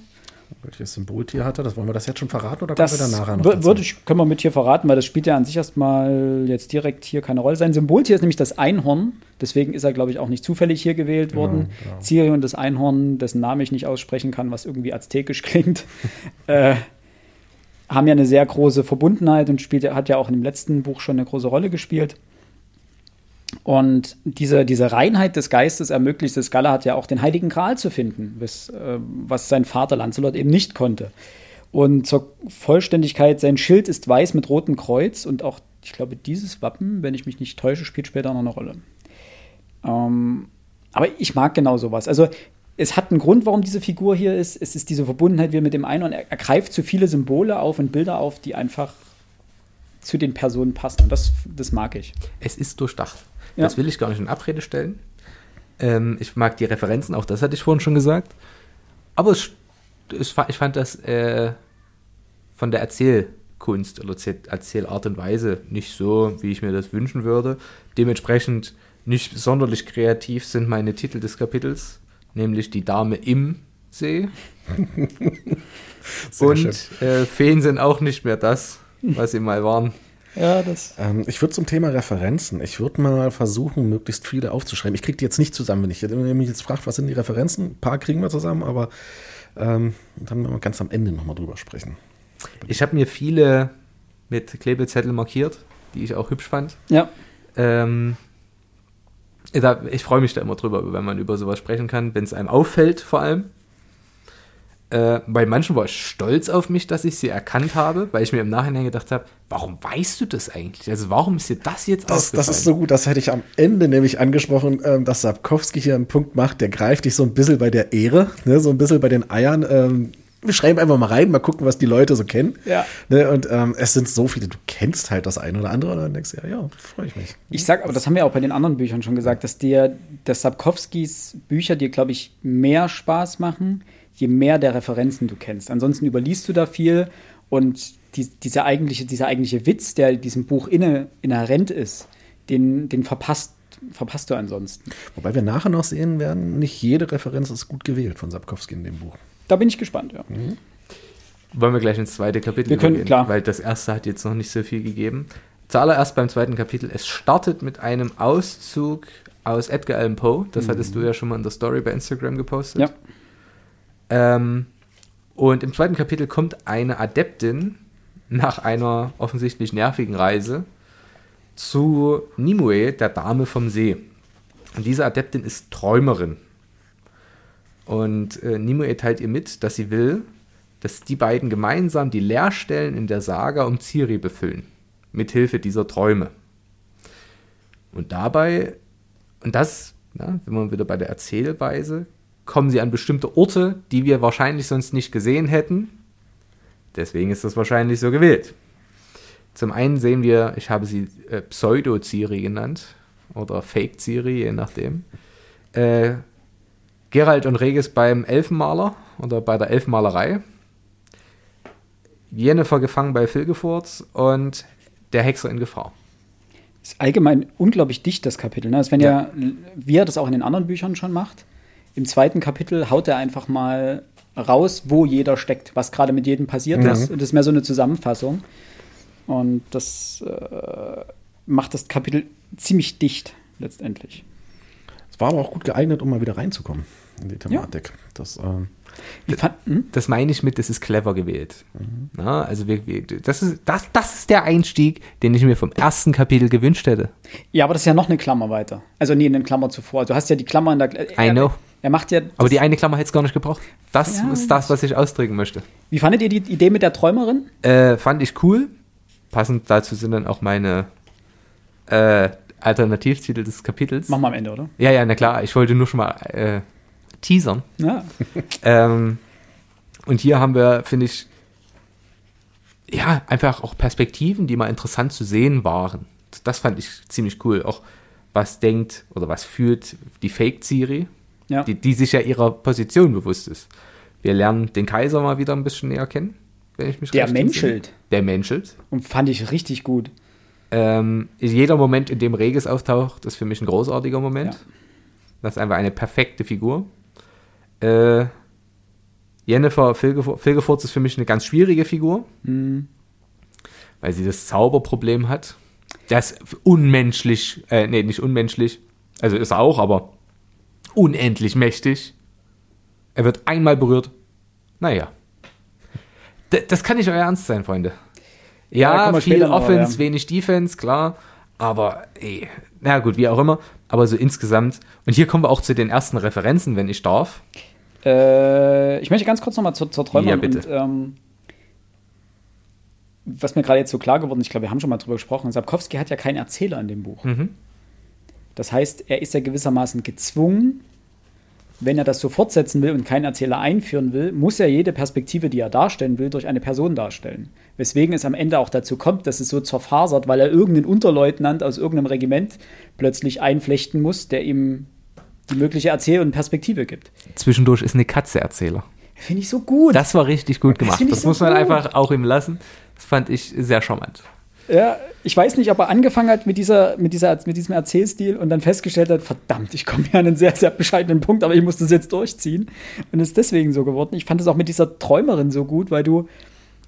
welches Symboltier hatte, das wollen wir das jetzt schon verraten oder Das kommen wir dann nachher noch würde ich, können wir mit hier verraten, weil das spielt ja an sich erstmal jetzt direkt hier keine Rolle. Sein Symboltier ist nämlich das Einhorn. Deswegen ist er, glaube ich, auch nicht zufällig hier gewählt worden. genau. Ciri und das Einhorn, dessen Namen ich nicht aussprechen kann, was irgendwie aztekisch klingt, äh, haben ja eine sehr große Verbundenheit und spielt, hat ja auch in dem letzten Buch schon eine große Rolle gespielt. Und diese, diese Reinheit des Geistes ermöglicht es Galahad ja auch den Heiligen Gral zu finden, was, äh, was sein Vater Lancelot eben nicht konnte. Und zur Vollständigkeit, sein Schild ist weiß mit rotem Kreuz und auch, ich glaube, dieses Wappen, wenn ich mich nicht täusche, spielt später noch eine Rolle. Ähm, aber ich mag genau sowas. Also es hat einen Grund, warum diese Figur hier ist. Es ist diese Verbundenheit wie mit dem Einhorn. Er, er greift zu viele Symbole auf und Bilder auf, die einfach zu den Personen passen. Und das, das mag ich. Es ist durchdacht. Ja. Das will ich gar nicht in Abrede stellen. Ähm, ich mag die Referenzen, auch das hatte ich vorhin schon gesagt. Aber es, es, ich fand das äh, von der Erzählkunst oder Erzähl- Erzählart und Weise nicht so, wie ich mir das wünschen würde. Dementsprechend nicht sonderlich kreativ sind meine Titel des Kapitels, nämlich die Dame im See. Und äh, Feen sind auch nicht mehr das, was sie mal waren. Ja, das. Ähm, ich würde zum Thema Referenzen, ich würde mal versuchen, möglichst viele aufzuschreiben. Ich kriege die jetzt nicht zusammen, wenn ich wenn mich jetzt fragt, was sind die Referenzen? Ein paar kriegen wir zusammen, aber ähm, dann werden wir ganz am Ende nochmal drüber sprechen. Ich habe mir viele mit Klebezettel markiert, die ich auch hübsch fand. Ja. Ähm, da- ich freue mich da immer drüber, wenn man über sowas sprechen kann, wenn es einem auffällt vor allem. Äh, bei manchen war ich stolz auf mich, dass ich sie erkannt habe, weil ich mir im Nachhinein gedacht habe, warum weißt du das eigentlich? Also warum ist dir das jetzt Das, aufgefallen? das ist so gut, das hätte ich am Ende nämlich angesprochen, ähm, dass Sapkowski hier einen Punkt macht, der greift dich so ein bisschen bei der Ehre, ne, so ein bisschen bei den Eiern. Ähm, wir schreiben einfach mal rein, mal gucken, was die Leute so kennen. Ja. Ne, und ähm, es sind so viele, du kennst halt das eine oder andere und dann denkst du, ja, ja, freue ich mich. Ich sag, aber das haben wir auch bei den anderen Büchern schon gesagt, dass dir, dass Sapkowskis Bücher dir, glaube ich, mehr Spaß machen, je mehr der Referenzen du kennst. Ansonsten überliest du da viel und die, dieser, eigentliche, dieser eigentliche Witz, der in diesem Buch inne, inhärent ist, den, den verpasst, verpasst du ansonsten. Wobei wir nachher noch sehen werden, nicht jede Referenz ist gut gewählt von Sapkowski in dem Buch. Da bin ich gespannt, ja. Wollen wir gleich ins zweite Kapitel Wir können, klar. weil das erste hat jetzt noch nicht so viel gegeben. Zuallererst beim zweiten Kapitel. Es startet mit einem Auszug aus Edgar Allan Poe. Das hattest du ja schon mal in der Story bei Instagram gepostet. Ja. Ähm, und im zweiten Kapitel kommt eine Adeptin nach einer offensichtlich nervigen Reise zu Nimue, der Dame vom See. Und diese Adeptin ist Träumerin. Und äh, Nimue teilt ihr mit, dass sie will, dass die beiden gemeinsam die Leerstellen in der Saga um Ciri befüllen. Mithilfe dieser Träume. Und dabei, und das, na, wenn man wieder bei der Erzählweise, kommen sie an bestimmte Orte, die wir wahrscheinlich sonst nicht gesehen hätten. Deswegen ist das wahrscheinlich so gewählt. Zum einen sehen wir, ich habe sie äh, Pseudo-Ciri genannt oder Fake-Ciri, je nachdem. Äh, Gerald und Regis beim Elfenmaler oder bei der Elfenmalerei. Jennifer gefangen bei Filgefurz und der Hexer in Gefahr. Ist allgemein unglaublich dicht, das Kapitel. Ne? Das wenn ja. wie er das auch in den anderen Büchern schon macht. Im zweiten Kapitel haut er einfach mal raus, wo jeder steckt, was gerade mit jedem passiert Mhm. ist. Und das ist mehr so eine Zusammenfassung. Und das äh, macht das Kapitel ziemlich dicht, letztendlich. Es war aber auch gut geeignet, um mal wieder reinzukommen in die Thematik. Das, ähm, Wie fand, hm? Das meine ich mit, das ist clever gewählt. Na, also wir, wir, das, ist, das, das ist der Einstieg, den ich mir vom ersten Kapitel gewünscht hätte. Ja, aber das ist ja noch eine Klammer weiter. Also nee, eine Klammer zuvor. Du hast ja die Klammer in der. I know. Er macht ja. Aber die eine Klammer hätte es gar nicht gebraucht. Das Ja. ist das, was ich ausdrücken möchte. Wie fandet ihr die Idee mit der Träumerin? Äh, fand ich cool. Passend dazu sind dann auch meine äh, Alternativtitel des Kapitels. Machen wir am Ende, oder? Ja, ja, na klar. Ich wollte nur schon mal äh, teasern. Ja. Ähm, und hier haben wir, finde ich, ja, einfach auch Perspektiven, die mal interessant zu sehen waren. Das fand ich ziemlich cool. Auch was denkt oder was fühlt die Fake-Siri, ja. die, die sich ja ihrer Position bewusst ist. Wir lernen den Kaiser mal wieder ein bisschen näher kennen, wenn ich mich Der recht entsinne. menschelt. Der menschelt. Und fand ich richtig gut. Ähm, jeder Moment, in dem Regis auftaucht, ist für mich ein großartiger Moment. Ja. Das ist einfach eine perfekte Figur. Äh, Jennifer Filgefur- Filgefurz ist für mich eine ganz schwierige Figur, Mhm. weil sie das Zauberproblem hat. Das ist unmenschlich, äh, nee, nicht unmenschlich, also ist er auch, aber unendlich mächtig. Er wird einmal berührt. Naja. D das kann nicht euer Ernst sein, Freunde. Ja, Ja, viel noch, Offense, ja. wenig Defense, klar. Aber, ey, na gut, wie auch immer. Aber so insgesamt. Und hier kommen wir auch zu den ersten Referenzen, wenn ich darf. Äh, ich möchte ganz kurz nochmal zur, zur Träumerin. Ja, bitte. Und, ähm, was mir gerade jetzt so klar geworden ist, ich glaube, wir haben schon mal drüber gesprochen, Sapkowski hat ja keinen Erzähler in dem Buch. Mhm. Das heißt, er ist ja gewissermaßen gezwungen, wenn er das so fortsetzen will und keinen Erzähler einführen will, muss er jede Perspektive, die er darstellen will, durch eine Person darstellen. Weswegen es am Ende auch dazu kommt, dass es so zerfasert, weil er irgendeinen Unterleutnant aus irgendeinem Regiment plötzlich einflechten muss, der ihm die mögliche Erzähl- und Perspektive gibt. Zwischendurch ist eine Katze Erzähler. Finde ich so gut. Das war richtig gut Das gemacht. ich Das, so muss man gut. einfach auch ihm lassen. Das fand ich sehr charmant. Ja, ich weiß nicht, ob er angefangen hat mit, dieser, mit, dieser, mit diesem Erzählstil und dann festgestellt hat, verdammt, ich komme hier an einen sehr, sehr bescheidenen Punkt, aber ich muss das jetzt durchziehen. Und ist deswegen so geworden. Ich fand es auch mit dieser Träumerin so gut, weil du,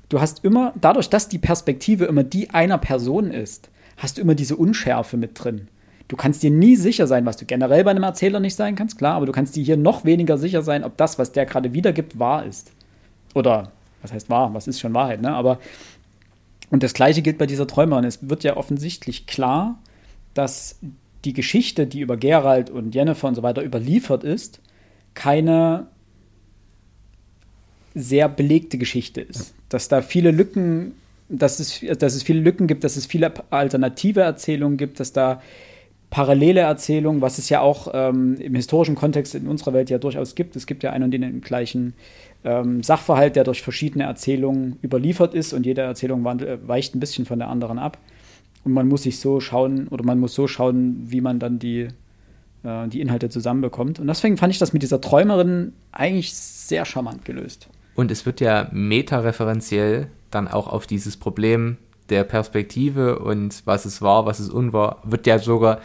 du hast immer, dadurch, dass die Perspektive immer die einer Person ist, hast du immer diese Unschärfe mit drin. Du kannst dir nie sicher sein, was du generell bei einem Erzähler nicht sein kannst, klar, aber du kannst dir hier noch weniger sicher sein, ob das, was der gerade wiedergibt, wahr ist. Oder, was heißt wahr? Was ist schon Wahrheit, ne? Aber, und das Gleiche gilt bei dieser Träumerin. Es wird ja offensichtlich klar, dass die Geschichte, die über Gerald und Jennifer und so weiter überliefert ist, keine sehr belegte Geschichte ist. Dass da viele Lücken, dass es, dass es viele Lücken gibt, dass es viele alternative Erzählungen gibt, dass da parallele Erzählungen, was es ja auch ähm, im historischen Kontext in unserer Welt ja durchaus gibt. Es gibt ja einen und den gleichen ähm, Sachverhalt, der durch verschiedene Erzählungen überliefert ist und jede Erzählung weicht ein bisschen von der anderen ab. Und man muss sich so schauen oder man muss so schauen, wie man dann die, äh, die Inhalte zusammenbekommt. Und deswegen fand ich das mit dieser Träumerin eigentlich sehr charmant gelöst. Und es wird ja metareferenziell dann auch auf dieses Problem der Perspektive und was es war, was es unwahr, wird ja sogar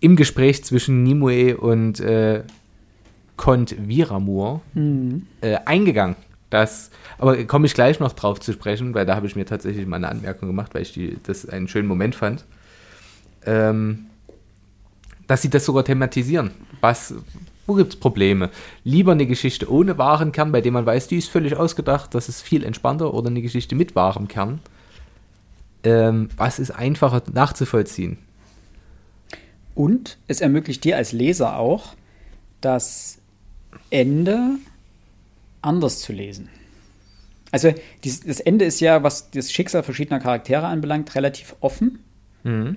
im Gespräch zwischen Nimue und äh, Kont Viramur mhm. äh, eingegangen. Das, aber komme ich gleich noch drauf zu sprechen, weil da habe ich mir tatsächlich mal eine Anmerkung gemacht, weil ich die, das einen schönen Moment fand. Ähm, dass sie das sogar thematisieren. Was, wo gibt es Probleme? Lieber eine Geschichte ohne wahren Kern, bei dem man weiß, die ist völlig ausgedacht, das ist viel entspannter, oder eine Geschichte mit wahrem Kern. Ähm, was ist einfacher nachzuvollziehen? Und es ermöglicht dir als Leser auch, das Ende anders zu lesen. Also das Ende ist ja, was das Schicksal verschiedener Charaktere anbelangt, relativ offen. Mhm.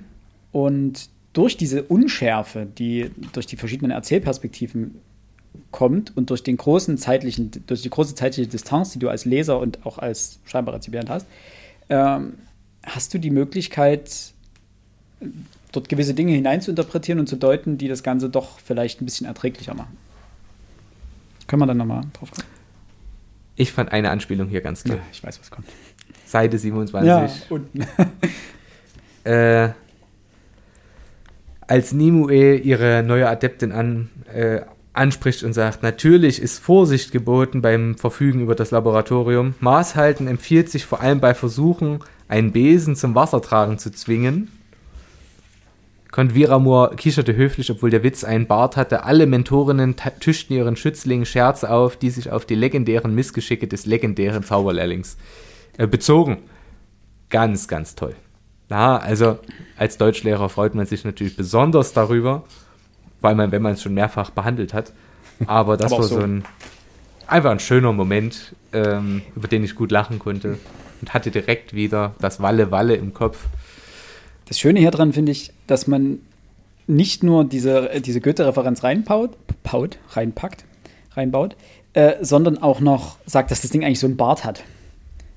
Und durch diese Unschärfe, die durch die verschiedenen Erzählperspektiven kommt und durch den großen zeitlichen, durch die große zeitliche Distanz, die du als Leser und auch als scheinbar Rezipient hast, ähm, hast du die Möglichkeit, dort gewisse Dinge hineinzuinterpretieren und zu deuten, die das Ganze doch vielleicht ein bisschen erträglicher machen. Können wir dann nochmal drauf kommen? Ich fand eine Anspielung hier ganz klar. Ja, ich weiß, was kommt. Seite 27. Ja, unten. äh, als Nimue ihre neue Adeptin an, äh, anspricht und sagt, natürlich ist Vorsicht geboten beim Verfügen über das Laboratorium. Maßhalten empfiehlt sich vor allem bei Versuchen, einen Besen zum Wassertragen zu zwingen. Konviramur kicherte höflich, obwohl der Witz einen Bart hatte. Alle Mentorinnen tischten ihren Schützlingen Scherze auf, die sich auf die legendären Missgeschicke des legendären Zauberlehrlings äh, bezogen. Ganz, ganz toll. Ja, also als Deutschlehrer freut man sich natürlich besonders darüber, weil man, wenn man es schon mehrfach behandelt hat. Aber das Aber war so. so. ein einfach ein schöner Moment, ähm, über den ich gut lachen konnte und hatte direkt wieder das Walle Walle im Kopf. Das Schöne hier dran finde ich, dass man nicht nur diese, diese Goethe-Referenz reinpaut, paut, reinpackt, reinbaut, äh, sondern auch noch sagt, dass das Ding eigentlich so einen Bart hat.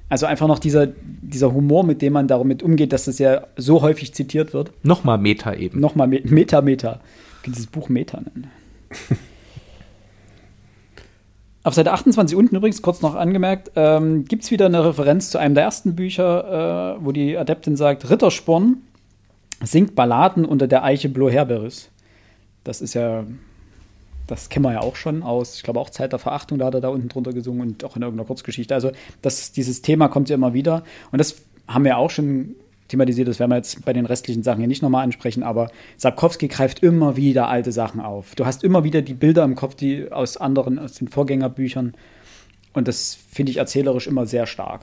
Also einfach noch dieser, dieser Humor, mit dem man damit umgeht, dass das ja so häufig zitiert wird. Nochmal Meta eben. Nochmal Me Meta, Meta. Ich kann dieses Buch Meta nennen. Auf Seite 28 unten übrigens, kurz noch angemerkt, ähm, gibt es wieder eine Referenz zu einem der ersten Bücher, äh, wo die Adeptin sagt, Rittersporn singt Balladen unter der Eiche Bloherberis. Das ist ja, das kennen wir ja auch schon aus, ich glaube auch Zeit der Verachtung, da hat er da unten drunter gesungen und auch in irgendeiner Kurzgeschichte. Also das, dieses Thema kommt ja immer wieder. Und das haben wir auch schon thematisiert. Das werden wir jetzt bei den restlichen Sachen hier nicht nochmal ansprechen, aber Sapkowski greift immer wieder alte Sachen auf. Du hast immer wieder die Bilder im Kopf, die aus anderen, aus den Vorgängerbüchern. Und das finde ich erzählerisch immer sehr stark.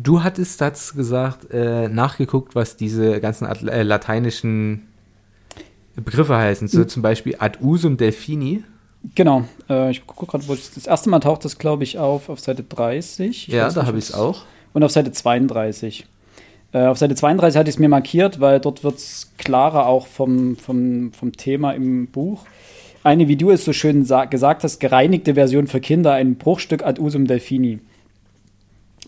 Du hattest dazu gesagt, äh, nachgeguckt, was diese ganzen äh, lateinischen Begriffe heißen. So mhm. zum Beispiel ad usum delphini. Genau. Äh, ich gucke gerade, wo das erste Mal taucht das, glaube ich, auf, auf Seite 30. Ich ja, da habe ich es auch und auf Seite 32. Äh, auf Seite 32 hatte ich es mir markiert, weil dort wird es klarer auch vom, vom, vom Thema im Buch. Eine, wie du es so schön gesagt hast, gereinigte Version für Kinder, ein Bruchstück ad usum delphini.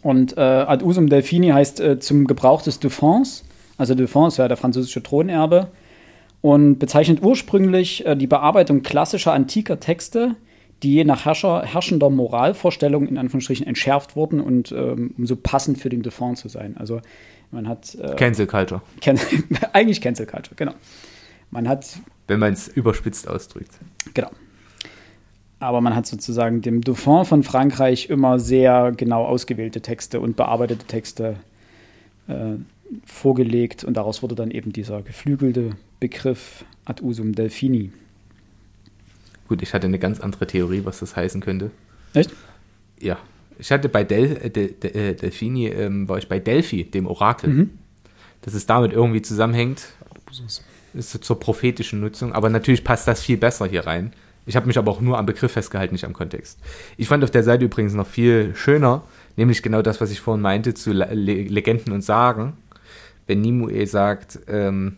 Und äh, ad usum delphini heißt äh, zum Gebrauch des Dauphins. Also Dauphin ist ja der französische Thronerbe und bezeichnet ursprünglich äh, die Bearbeitung klassischer antiker Texte die je nach Herrscher, herrschender Moralvorstellung in Anführungsstrichen entschärft wurden und ähm, um so passend für den Dauphin zu sein. Also man hat äh, Cancel Culture. Can eigentlich Cancel Culture, genau. Man hat wenn man es überspitzt ausdrückt. Genau. Aber man hat sozusagen dem Dauphin von Frankreich immer sehr genau ausgewählte Texte und bearbeitete Texte äh, vorgelegt. Und daraus wurde dann eben dieser geflügelte Begriff ad usum Delphini. Gut, ich hatte eine ganz andere Theorie, was das heißen könnte. Echt? Ja. Ich hatte bei Del, äh, De, De, äh, Delphini, ähm, war ich bei Delphi, dem Orakel. Mhm. Dass es damit irgendwie zusammenhängt, ist so zur prophetischen Nutzung. Aber natürlich passt das viel besser hier rein. Ich habe mich aber auch nur am Begriff festgehalten, nicht am Kontext. Ich fand auf der Seite übrigens noch viel schöner, nämlich genau das, was ich vorhin meinte, zu Le Legenden und Sagen. Wenn Nimue sagt, ähm,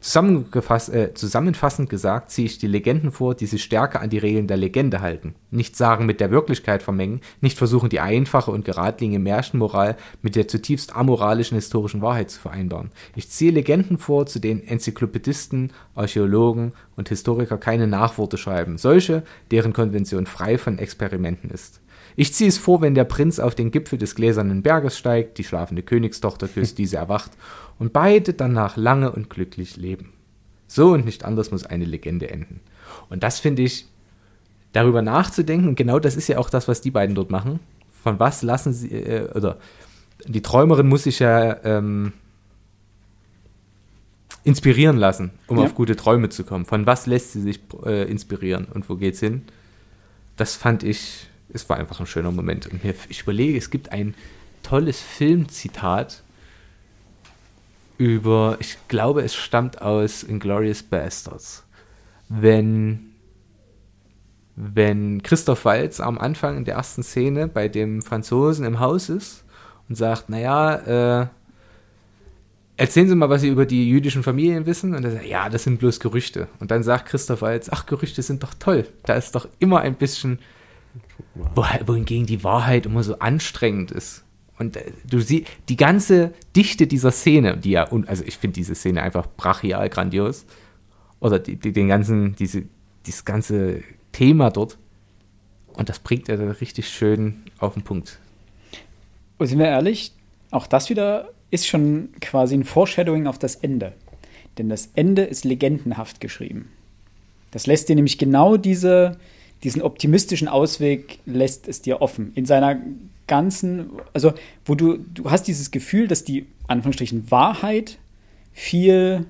Zusammengefasst, äh, zusammenfassend gesagt ziehe ich die Legenden vor, die sich stärker an die Regeln der Legende halten. Nicht sagen mit der Wirklichkeit vermengen, nicht versuchen die einfache und geradlinige Märchenmoral mit der zutiefst amoralischen historischen Wahrheit zu vereinbaren. Ich ziehe Legenden vor, zu denen Enzyklopädisten, Archäologen und Historiker keine Nachworte schreiben, solche, deren Konvention frei von Experimenten ist. Ich ziehe es vor, wenn der Prinz auf den Gipfel des gläsernen Berges steigt, die schlafende Königstochter küsst, diese erwacht und beide danach lange und glücklich leben. So und nicht anders muss eine Legende enden. Und das finde ich, darüber nachzudenken, und genau das ist ja auch das, was die beiden dort machen. Von was lassen sie, äh, oder die Träumerin muss sich ja ähm, inspirieren lassen, um Ja. auf gute Träume zu kommen. Von was lässt sie sich äh, inspirieren und wo geht's hin? Das fand ich, es war einfach ein schöner Moment. Und mir, ich überlege, es gibt ein tolles Filmzitat über, ich glaube, es stammt aus Inglourious Bastards. Wenn, wenn Christoph Waltz am Anfang in der ersten Szene bei dem Franzosen im Haus ist und sagt, naja, äh, erzählen Sie mal, was Sie über die jüdischen Familien wissen. Und er sagt, ja, das sind bloß Gerüchte. Und dann sagt Christoph Waltz, ach, Gerüchte sind doch toll. Da ist doch immer ein bisschen, wo, wohingegen die Wahrheit immer so anstrengend ist. Und äh, du siehst, die ganze Dichte dieser Szene, die ja, also ich finde diese Szene einfach brachial grandios. Oder die, die, den ganzen, diese, dieses ganze Thema dort. Und das bringt er dann richtig schön auf den Punkt. Und sind wir ehrlich, auch das wieder ist schon quasi ein Foreshadowing auf das Ende. Denn das Ende ist legendenhaft geschrieben. Das lässt dir nämlich genau diese, diesen optimistischen Ausweg, lässt es dir offen. In seiner ganzen, also wo du, du hast dieses Gefühl, dass die, Anführungsstrichen, Wahrheit viel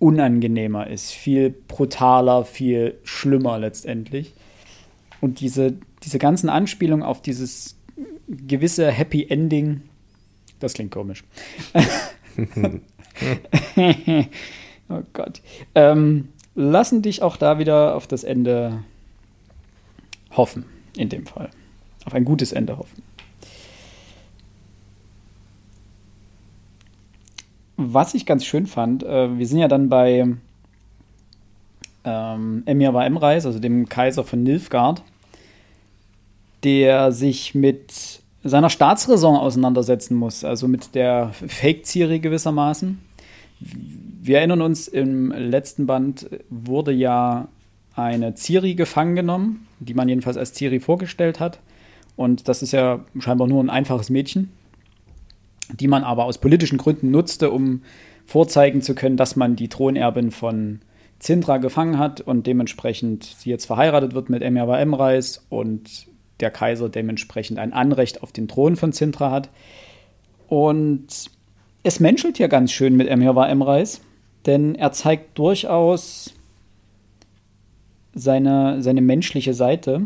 unangenehmer ist, viel brutaler, viel schlimmer letztendlich. Und diese, diese ganzen Anspielungen auf dieses gewisse Happy Ending, das klingt komisch. oh Gott. Ähm, lassen dich auch da wieder auf das Ende hoffen, in dem Fall. Auf ein gutes Ende hoffen. Was ich ganz schön fand, äh, wir sind ja dann bei ähm, Emir war Emreis, also dem Kaiser von Nilfgaard, der sich mit seiner Staatsräson auseinandersetzen muss, also mit der Fake-Ciri gewissermaßen. Wir erinnern uns, im letzten Band wurde ja eine Ciri gefangen genommen, die man jedenfalls als Ciri vorgestellt hat. Und das ist ja scheinbar nur ein einfaches Mädchen, die man aber aus politischen Gründen nutzte, um vorzeigen zu können, dass man die Thronerbin von Zintra gefangen hat und dementsprechend sie jetzt verheiratet wird mit Emir Emreis und der Kaiser dementsprechend ein Anrecht auf den Thron von Zintra hat. Und es menschelt hier ganz schön mit Emir Emreis, denn er zeigt durchaus seine, seine menschliche Seite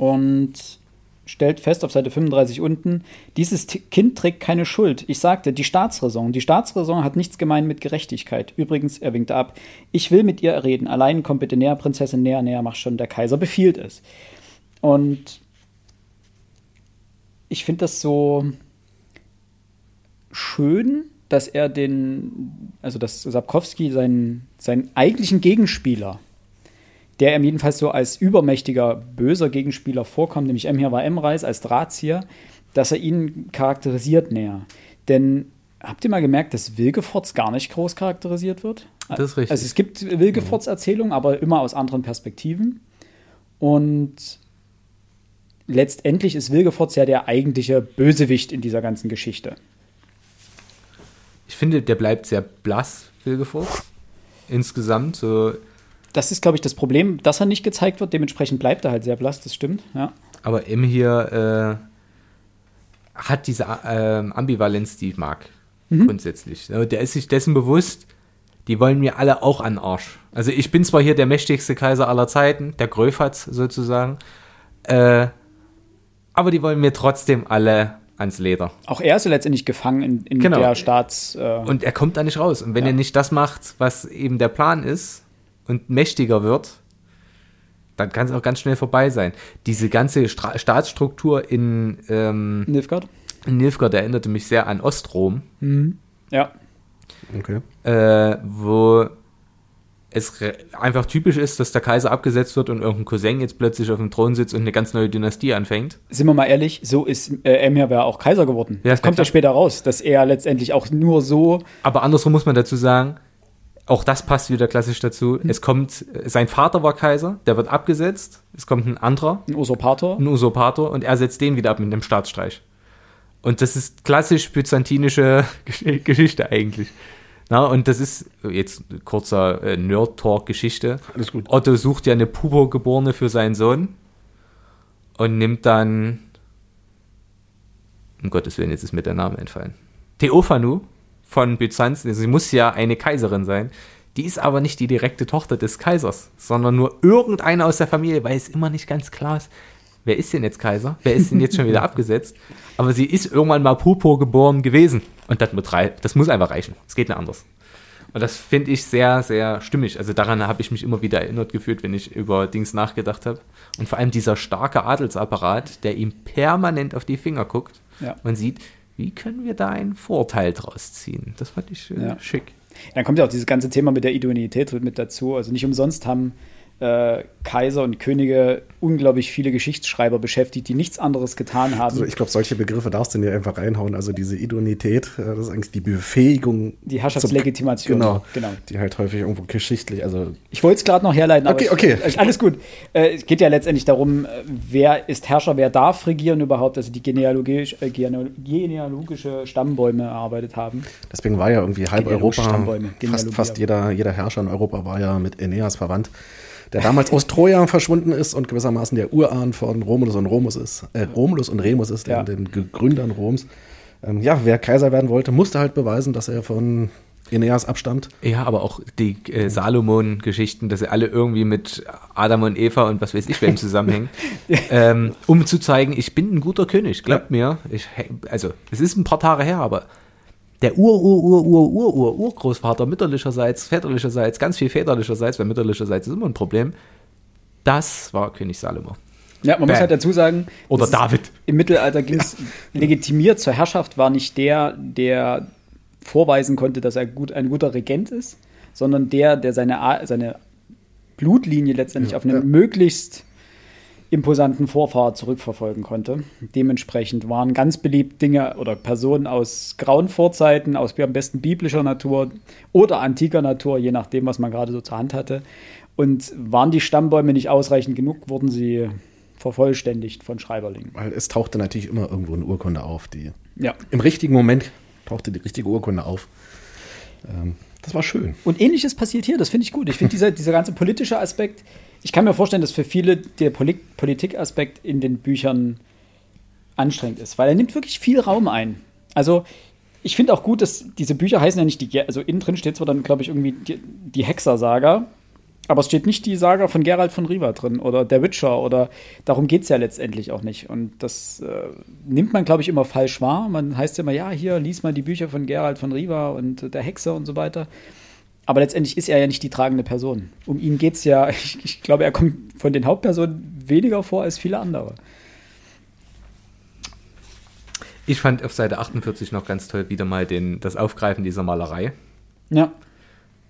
und stellt fest auf Seite 35 unten, dieses Kind trägt keine Schuld. Ich sagte, die Staatsräson. Die Staatsräson hat nichts gemein mit Gerechtigkeit. Übrigens, er winkte ab. Ich will mit ihr reden. Allein komm bitte näher, Prinzessin, näher, näher, mach schon. Der Kaiser befiehlt es. Und ich finde das so schön, dass er den, also dass Sapkowski seinen, seinen eigentlichen Gegenspieler, der ihm jedenfalls so als übermächtiger, böser Gegenspieler vorkommt, nämlich Emir war Emreis als Drahtzieher, dass er ihn charakterisiert näher. Denn habt ihr mal gemerkt, dass Wilgefortz gar nicht groß charakterisiert wird? Das ist richtig. Also es gibt Wilgefortz Erzählungen, aber immer aus anderen Perspektiven. Und letztendlich ist Wilgefortz ja der eigentliche Bösewicht in dieser ganzen Geschichte. Ich finde, der bleibt sehr blass, Wilgefortz. Insgesamt so. Das ist, glaube ich, das Problem, dass er nicht gezeigt wird. Dementsprechend bleibt er halt sehr blass, das stimmt. Ja. Aber M hier äh, hat diese äh, Ambivalenz, die ich mag. Grundsätzlich. Ja, Der ist sich dessen bewusst, die wollen mir alle auch an Arsch. Also ich bin zwar hier der mächtigste Kaiser aller Zeiten, der Gröfatz sozusagen, äh, aber die wollen mir trotzdem alle ans Leder. Auch er ist ja letztendlich gefangen in, in Genau. der Staats. Äh, Und er kommt da nicht raus. Und wenn Ja. er nicht das macht, was eben der Plan ist und mächtiger wird, dann kann es auch ganz schnell vorbei sein. Diese ganze Stra Staatsstruktur in, ähm, Nilfgaard. in Nilfgaard erinnerte mich sehr an Ostrom, Ja. Okay. äh, wo es einfach typisch ist, dass der Kaiser abgesetzt wird und irgendein Cousin jetzt plötzlich auf dem Thron sitzt und eine ganz neue Dynastie anfängt. Sind wir mal ehrlich, so ist äh, Emir ja auch Kaiser geworden. Ja, das kommt ja später raus, dass er letztendlich auch nur so. Aber andersrum muss man dazu sagen, auch das passt wieder klassisch dazu. Es kommt, sein Vater war Kaiser, der wird abgesetzt, es kommt ein anderer, Ein Usurpator. ein Usurpator und er setzt den wieder ab mit einem Staatsstreich. Und das ist klassisch byzantinische Gesch- Geschichte eigentlich. Na, und das ist jetzt kurzer äh, Nerd-Talk-Geschichte. Alles gut. Otto sucht ja eine Pubergeborene für seinen Sohn und nimmt dann, um Gottes Willen, jetzt ist mir der Name entfallen, Theophanu von Byzanz. Sie muss ja eine Kaiserin sein. Die ist aber nicht die direkte Tochter des Kaisers, sondern nur irgendeine aus der Familie, weil es immer nicht ganz klar ist, wer ist denn jetzt Kaiser? Wer ist denn jetzt schon wieder abgesetzt? Aber sie ist irgendwann mal purpur geboren gewesen. Und das, mit drei, das muss einfach reichen. Es geht nicht anders. Und das finde ich sehr, sehr stimmig. Also daran habe ich mich immer wieder erinnert gefühlt, wenn ich über Dings nachgedacht habe. Und vor allem dieser starke Adelsapparat, der ihm permanent auf die Finger guckt Ja. und sieht, wie können wir da einen Vorteil draus ziehen. Das fand ich äh, Ja. schick. Dann kommt ja auch dieses ganze Thema mit der Idoneität mit dazu. Also nicht umsonst haben äh, Kaiser und Könige unglaublich viele Geschichtsschreiber beschäftigt, die nichts anderes getan haben. Also ich glaube, solche Begriffe darfst du dir einfach reinhauen. Also diese Idonität, äh, das ist eigentlich die Befähigung. Die Herrschaftslegitimation, Genau, genau. Die halt häufig irgendwo geschichtlich, also Ich wollte es gerade noch herleiten, aber Okay, ich- okay. äh, alles gut. Äh, es geht ja letztendlich darum, äh, wer ist Herrscher, wer darf regieren überhaupt, also die genealogisch, äh, gene- genealogische Stammbäume erarbeitet haben. deswegen war ja irgendwie halb Europa, fast, fast jeder, jeder Herrscher in Europa war ja mit Aeneas verwandt, der damals aus Troja verschwunden ist und gewissermaßen der Urahn von Romulus und Remus ist, äh, Romulus und Remus ist, der, Ja. den Gegründern Roms. Ähm, ja, wer Kaiser werden wollte, musste halt beweisen, dass er von Aeneas abstammt. Ja, aber auch die äh, Salomon-Geschichten, dass sie alle irgendwie mit Adam und Eva und was weiß ich wem zusammenhängen, ähm, um zu zeigen, ich bin ein guter König, glaubt mir. Ich, also, es ist ein paar Tage her, aber der Ur, Ur, Ur, Ur, Ur, Ur, Urgroßvater mütterlicherseits, väterlicherseits, ganz viel väterlicherseits, weil mütterlicherseits ist immer ein Problem, das war König Salomo. Ja, man Bam. muss halt dazu sagen, Oder ist- David. Im Mittelalter ging es legitimiert zur Herrschaft, war nicht der, der vorweisen konnte, dass er gut, ein guter Regent ist, sondern der, der seine, seine Blutlinie letztendlich auf einen ja. möglichst imposanten Vorfahr zurückverfolgen konnte. Dementsprechend waren ganz beliebt Dinge oder Personen aus grauen Vorzeiten, aus am besten biblischer Natur oder antiker Natur, je nachdem, was man gerade so zur Hand hatte. Und waren die Stammbäume nicht ausreichend genug, wurden sie vervollständigt von Schreiberlingen. Weil es tauchte natürlich immer irgendwo eine Urkunde auf, die Ja. im richtigen Moment tauchte die richtige Urkunde auf. Ähm, das war schön. Und ähnliches passiert hier, das finde ich gut. Ich finde dieser, dieser ganze politische Aspekt, ich kann mir vorstellen, dass für viele der Poli Politikaspekt in den Büchern anstrengend ist, weil er nimmt wirklich viel Raum ein. Also ich finde auch gut, dass diese Bücher heißen ja nicht die, also innen drin steht zwar dann, glaube ich, irgendwie die, die Hexer-Saga, aber es steht nicht die Saga von Geralt von Riva drin oder der Witcher oder darum geht es ja letztendlich auch nicht. Und das äh, nimmt man, glaube ich, immer falsch wahr. Man heißt ja immer, ja, hier, lies mal die Bücher von Geralt von Riva und der Hexer und so weiter. Aber letztendlich ist er ja nicht die tragende Person. Um ihn geht es ja, ich, ich glaube, er kommt von den Hauptpersonen weniger vor als viele andere. Ich fand auf Seite 48 noch ganz toll wieder mal den, das Aufgreifen dieser Malerei. Ja.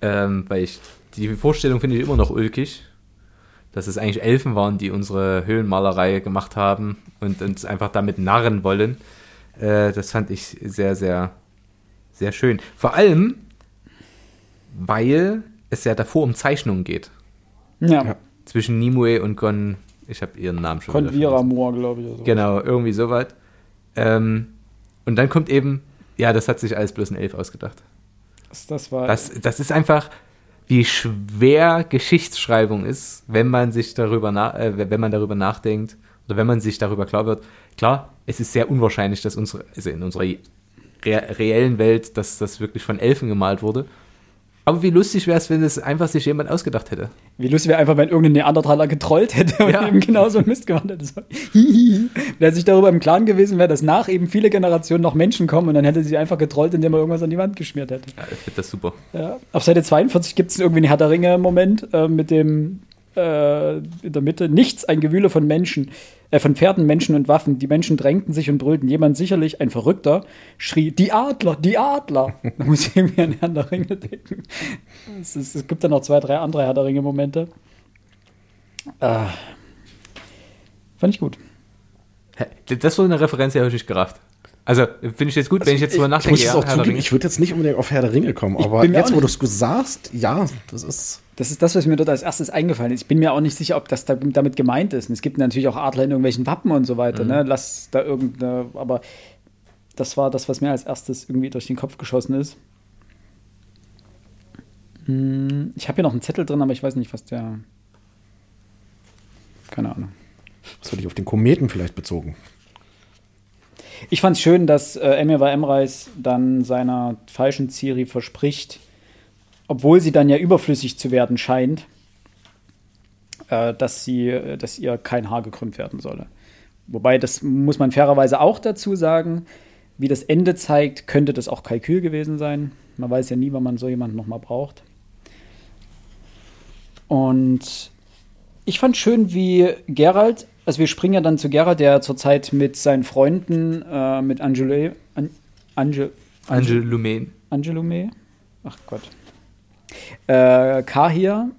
Ähm, weil ich, die Vorstellung finde ich immer noch ulkig, dass es eigentlich Elfen waren, die unsere Höhlenmalerei gemacht haben und uns einfach damit narren wollen. Äh, das fand ich sehr, sehr, sehr schön. Vor allem, weil es ja davor um Zeichnungen geht. Ja. Ja. Zwischen Nimue und Gon, ich habe ihren Namen schon wieder Convira vergessen. Moor, glaube ich. Oder so. Genau, irgendwie soweit. Ähm, und dann kommt eben, ja, das hat sich alles bloß ein Elf ausgedacht. Das, das war. Das, das ist einfach, wie schwer Geschichtsschreibung ist, wenn man sich darüber, na äh, wenn man darüber nachdenkt oder wenn man sich darüber klar wird. Klar, es ist sehr unwahrscheinlich, dass unsere, also in unserer re reellen Welt, dass das wirklich von Elfen gemalt wurde. Aber wie lustig wäre es, wenn es einfach sich jemand ausgedacht hätte. Wie lustig wäre einfach, wenn irgendein Neandertaler getrollt hätte und Ja. eben genauso Mist gemacht hätte. So, wenn sich darüber im Klaren gewesen wäre, dass nach eben viele Generationen noch Menschen kommen und dann hätte sie einfach getrollt, indem er irgendwas an die Wand geschmiert hätte. Ja, ich finde das super. Ja. Auf Seite 42 gibt es irgendwie einen Herr der Ringe-Moment äh, mit dem äh, in der Mitte nichts, ein Gewühle von Menschen, äh, von Pferden, Menschen und Waffen. Die Menschen drängten sich und brüllten. Jemand sicherlich, ein Verrückter, schrie, die Adler, die Adler. da muss ich irgendwie an Herr der Ringe denken. Es, ist, es gibt dann noch zwei, drei andere Herr der Ringe-Momente. Ah. Fand ich gut. Das wurde eine Referenz, die habe ich nicht gerafft. Also, finde ich jetzt gut, wenn ich jetzt drüber Ich muss nachdenke. es ja, zugeben, ich würde jetzt nicht unbedingt auf Herr der Ringe kommen, Ich aber jetzt, wo du es sagst, ja, das ist. Das ist das, was mir dort als erstes eingefallen ist. Ich bin mir auch nicht sicher, ob das da, damit gemeint ist. Und es gibt natürlich auch Adler in irgendwelchen Wappen und so weiter. Ne? Lass da irgendeine, aber das war das, was mir als erstes irgendwie durch den Kopf geschossen ist. Hm, Ich habe hier noch einen Zettel drin, aber ich weiß nicht, was der. Keine Ahnung. Das hatte ich auf den Kometen vielleicht bezogen. Ich fand es schön, dass äh, Emir Emreis dann seiner falschen Ciri verspricht, obwohl sie dann ja überflüssig zu werden scheint, äh, dass, sie, äh, dass ihr kein Haar gekrümmt werden solle. Wobei, das muss man fairerweise auch dazu sagen, wie das Ende zeigt, könnte das auch Kalkül gewesen sein. Man weiß ja nie, wann man so jemanden nochmal braucht. Und ich fand schön, wie Gerald, also wir springen ja dann zu Gerald, der zurzeit mit seinen Freunden, äh, mit Angelo, An, Ange, Angel Lumen. Angelume, ach Gott, äh, Kahir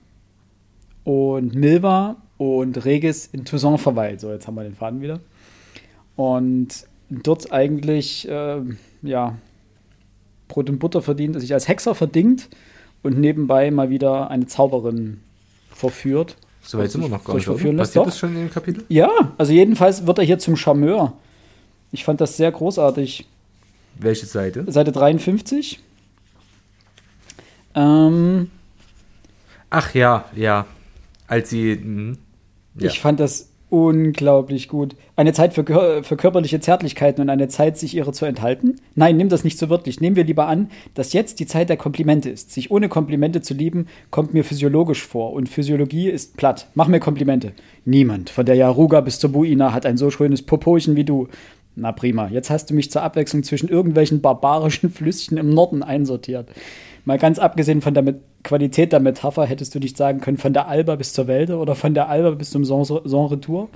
und Milva und Regis in Toussaint verweilt. So, jetzt haben wir den Faden wieder. Und dort eigentlich, äh, ja, Brot und Butter verdient, sich als Hexer verdingt und nebenbei mal wieder eine Zauberin verführt. So weit sind wir noch gar nicht. ich verführen? Passiert Doch. das schon in dem Kapitel? Ja, also jedenfalls wird er hier zum Charmeur. Ich fand das sehr großartig. Welche Seite? Seite 53. Ähm, Ach ja, ja. Als sie. Mh, ja. Ich fand das unglaublich gut. Eine Zeit für, für körperliche Zärtlichkeiten und eine Zeit, sich ihrer zu enthalten? Nein, nimm das nicht so wörtlich. Nehmen wir lieber an, dass jetzt die Zeit der Komplimente ist. Sich ohne Komplimente zu lieben, kommt mir physiologisch vor. Und Physiologie ist platt. Mach mir Komplimente. Niemand, von der Yaruga bis zur Buina, hat ein so schönes Popochen wie du. Na prima, jetzt hast du mich zur Abwechslung zwischen irgendwelchen barbarischen Flüsschen im Norden einsortiert. Mal ganz abgesehen von der Met Qualität der Metapher, hättest du nicht sagen können, von der Alba bis zur Welde oder von der Alba bis zum Sans-Retour?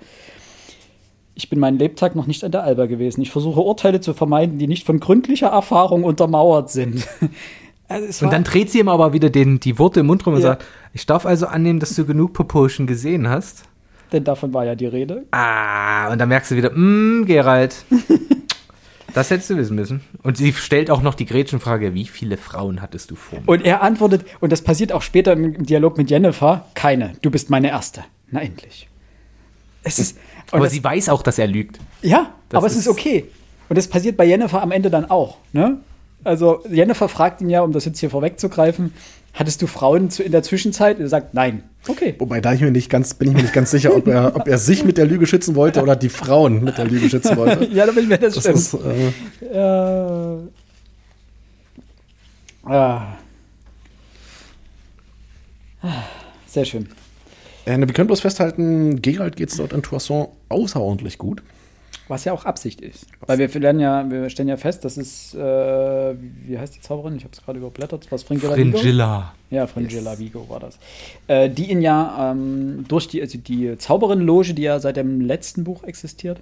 Ich bin meinen Lebtag noch nicht an der Alba gewesen. Ich versuche Urteile zu vermeiden, die nicht von gründlicher Erfahrung untermauert sind. Also Und dann dreht sie ihm aber wieder den, die Worte im Mund rum und Ja. sagt: Ich darf also annehmen, dass du genug Proportion gesehen hast. denn davon war ja die Rede. Ah, und dann merkst du wieder: Mmm, Gerald. das hättest du wissen müssen. Und sie stellt auch noch die Gretchenfrage: Wie viele Frauen hattest du vor? mir? Und er antwortet, und das passiert auch später im Dialog mit Jennifer, keine, du bist meine Erste. Na endlich. Es ist, aber sie weiß auch, dass er lügt. ja, das aber es ist ist- okay. Und das passiert bei Jennifer am Ende dann auch. Ne? Also Jennifer fragt ihn ja, um das jetzt hier vorwegzugreifen, hattest du Frauen in der Zwischenzeit? Er sagt, nein. Okay. Wobei da ich mir nicht ganz, bin ich mir nicht ganz sicher, ob er, ob er sich mit der Lüge schützen wollte oder die Frauen mit der Lüge schützen wollte. Ja, da bin ich mir das, Das stimmt. ist, äh, Ja. Ah. Sehr schön. äh, wir können bloß festhalten, Gerald geht es dort in Toisson außerordentlich gut. Was ja auch Absicht ist. Weil wir lernen ja, wir stellen ja fest, dass es, äh, wie heißt die Zauberin? Ich habe es gerade überblättert. Was Fringilla Vigo? Fringilla. Ja, Fringilla Vigo war das. Äh, die ihn ja ähm, durch die, also die Zauberin-Loge, die ja seit dem letzten Buch existiert,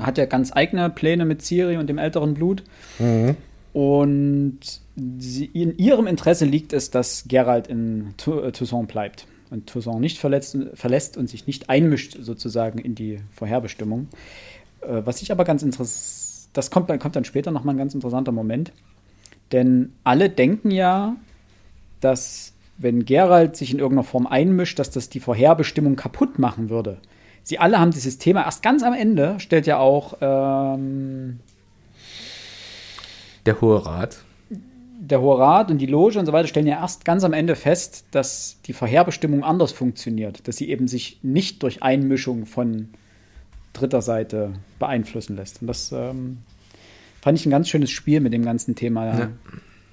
hat ja ganz eigene Pläne mit Ciri und dem älteren Blut. Und sie, in ihrem Interesse liegt es, dass Geralt in äh, Toussaint bleibt und Toussaint nicht verletzt, verlässt und sich nicht einmischt sozusagen in die Vorherbestimmung. Äh, was ich aber ganz interessant, das kommt, dann- kommt dann später nochmal ein ganz interessanter Moment. Denn alle denken ja, dass wenn Geralt sich in irgendeiner Form einmischt, dass das die Vorherbestimmung kaputt machen würde. Sie alle haben dieses Thema, erst ganz am Ende stellt ja auch ähm, Der Hohe Rat. Der Hohe Rat und die Loge und so weiter stellen ja erst ganz am Ende fest, dass die Vorherbestimmung anders funktioniert, dass sie eben sich nicht durch Einmischung von dritter Seite beeinflussen lässt. Und das ähm, fand ich ein ganz schönes Spiel mit dem ganzen Thema Ja.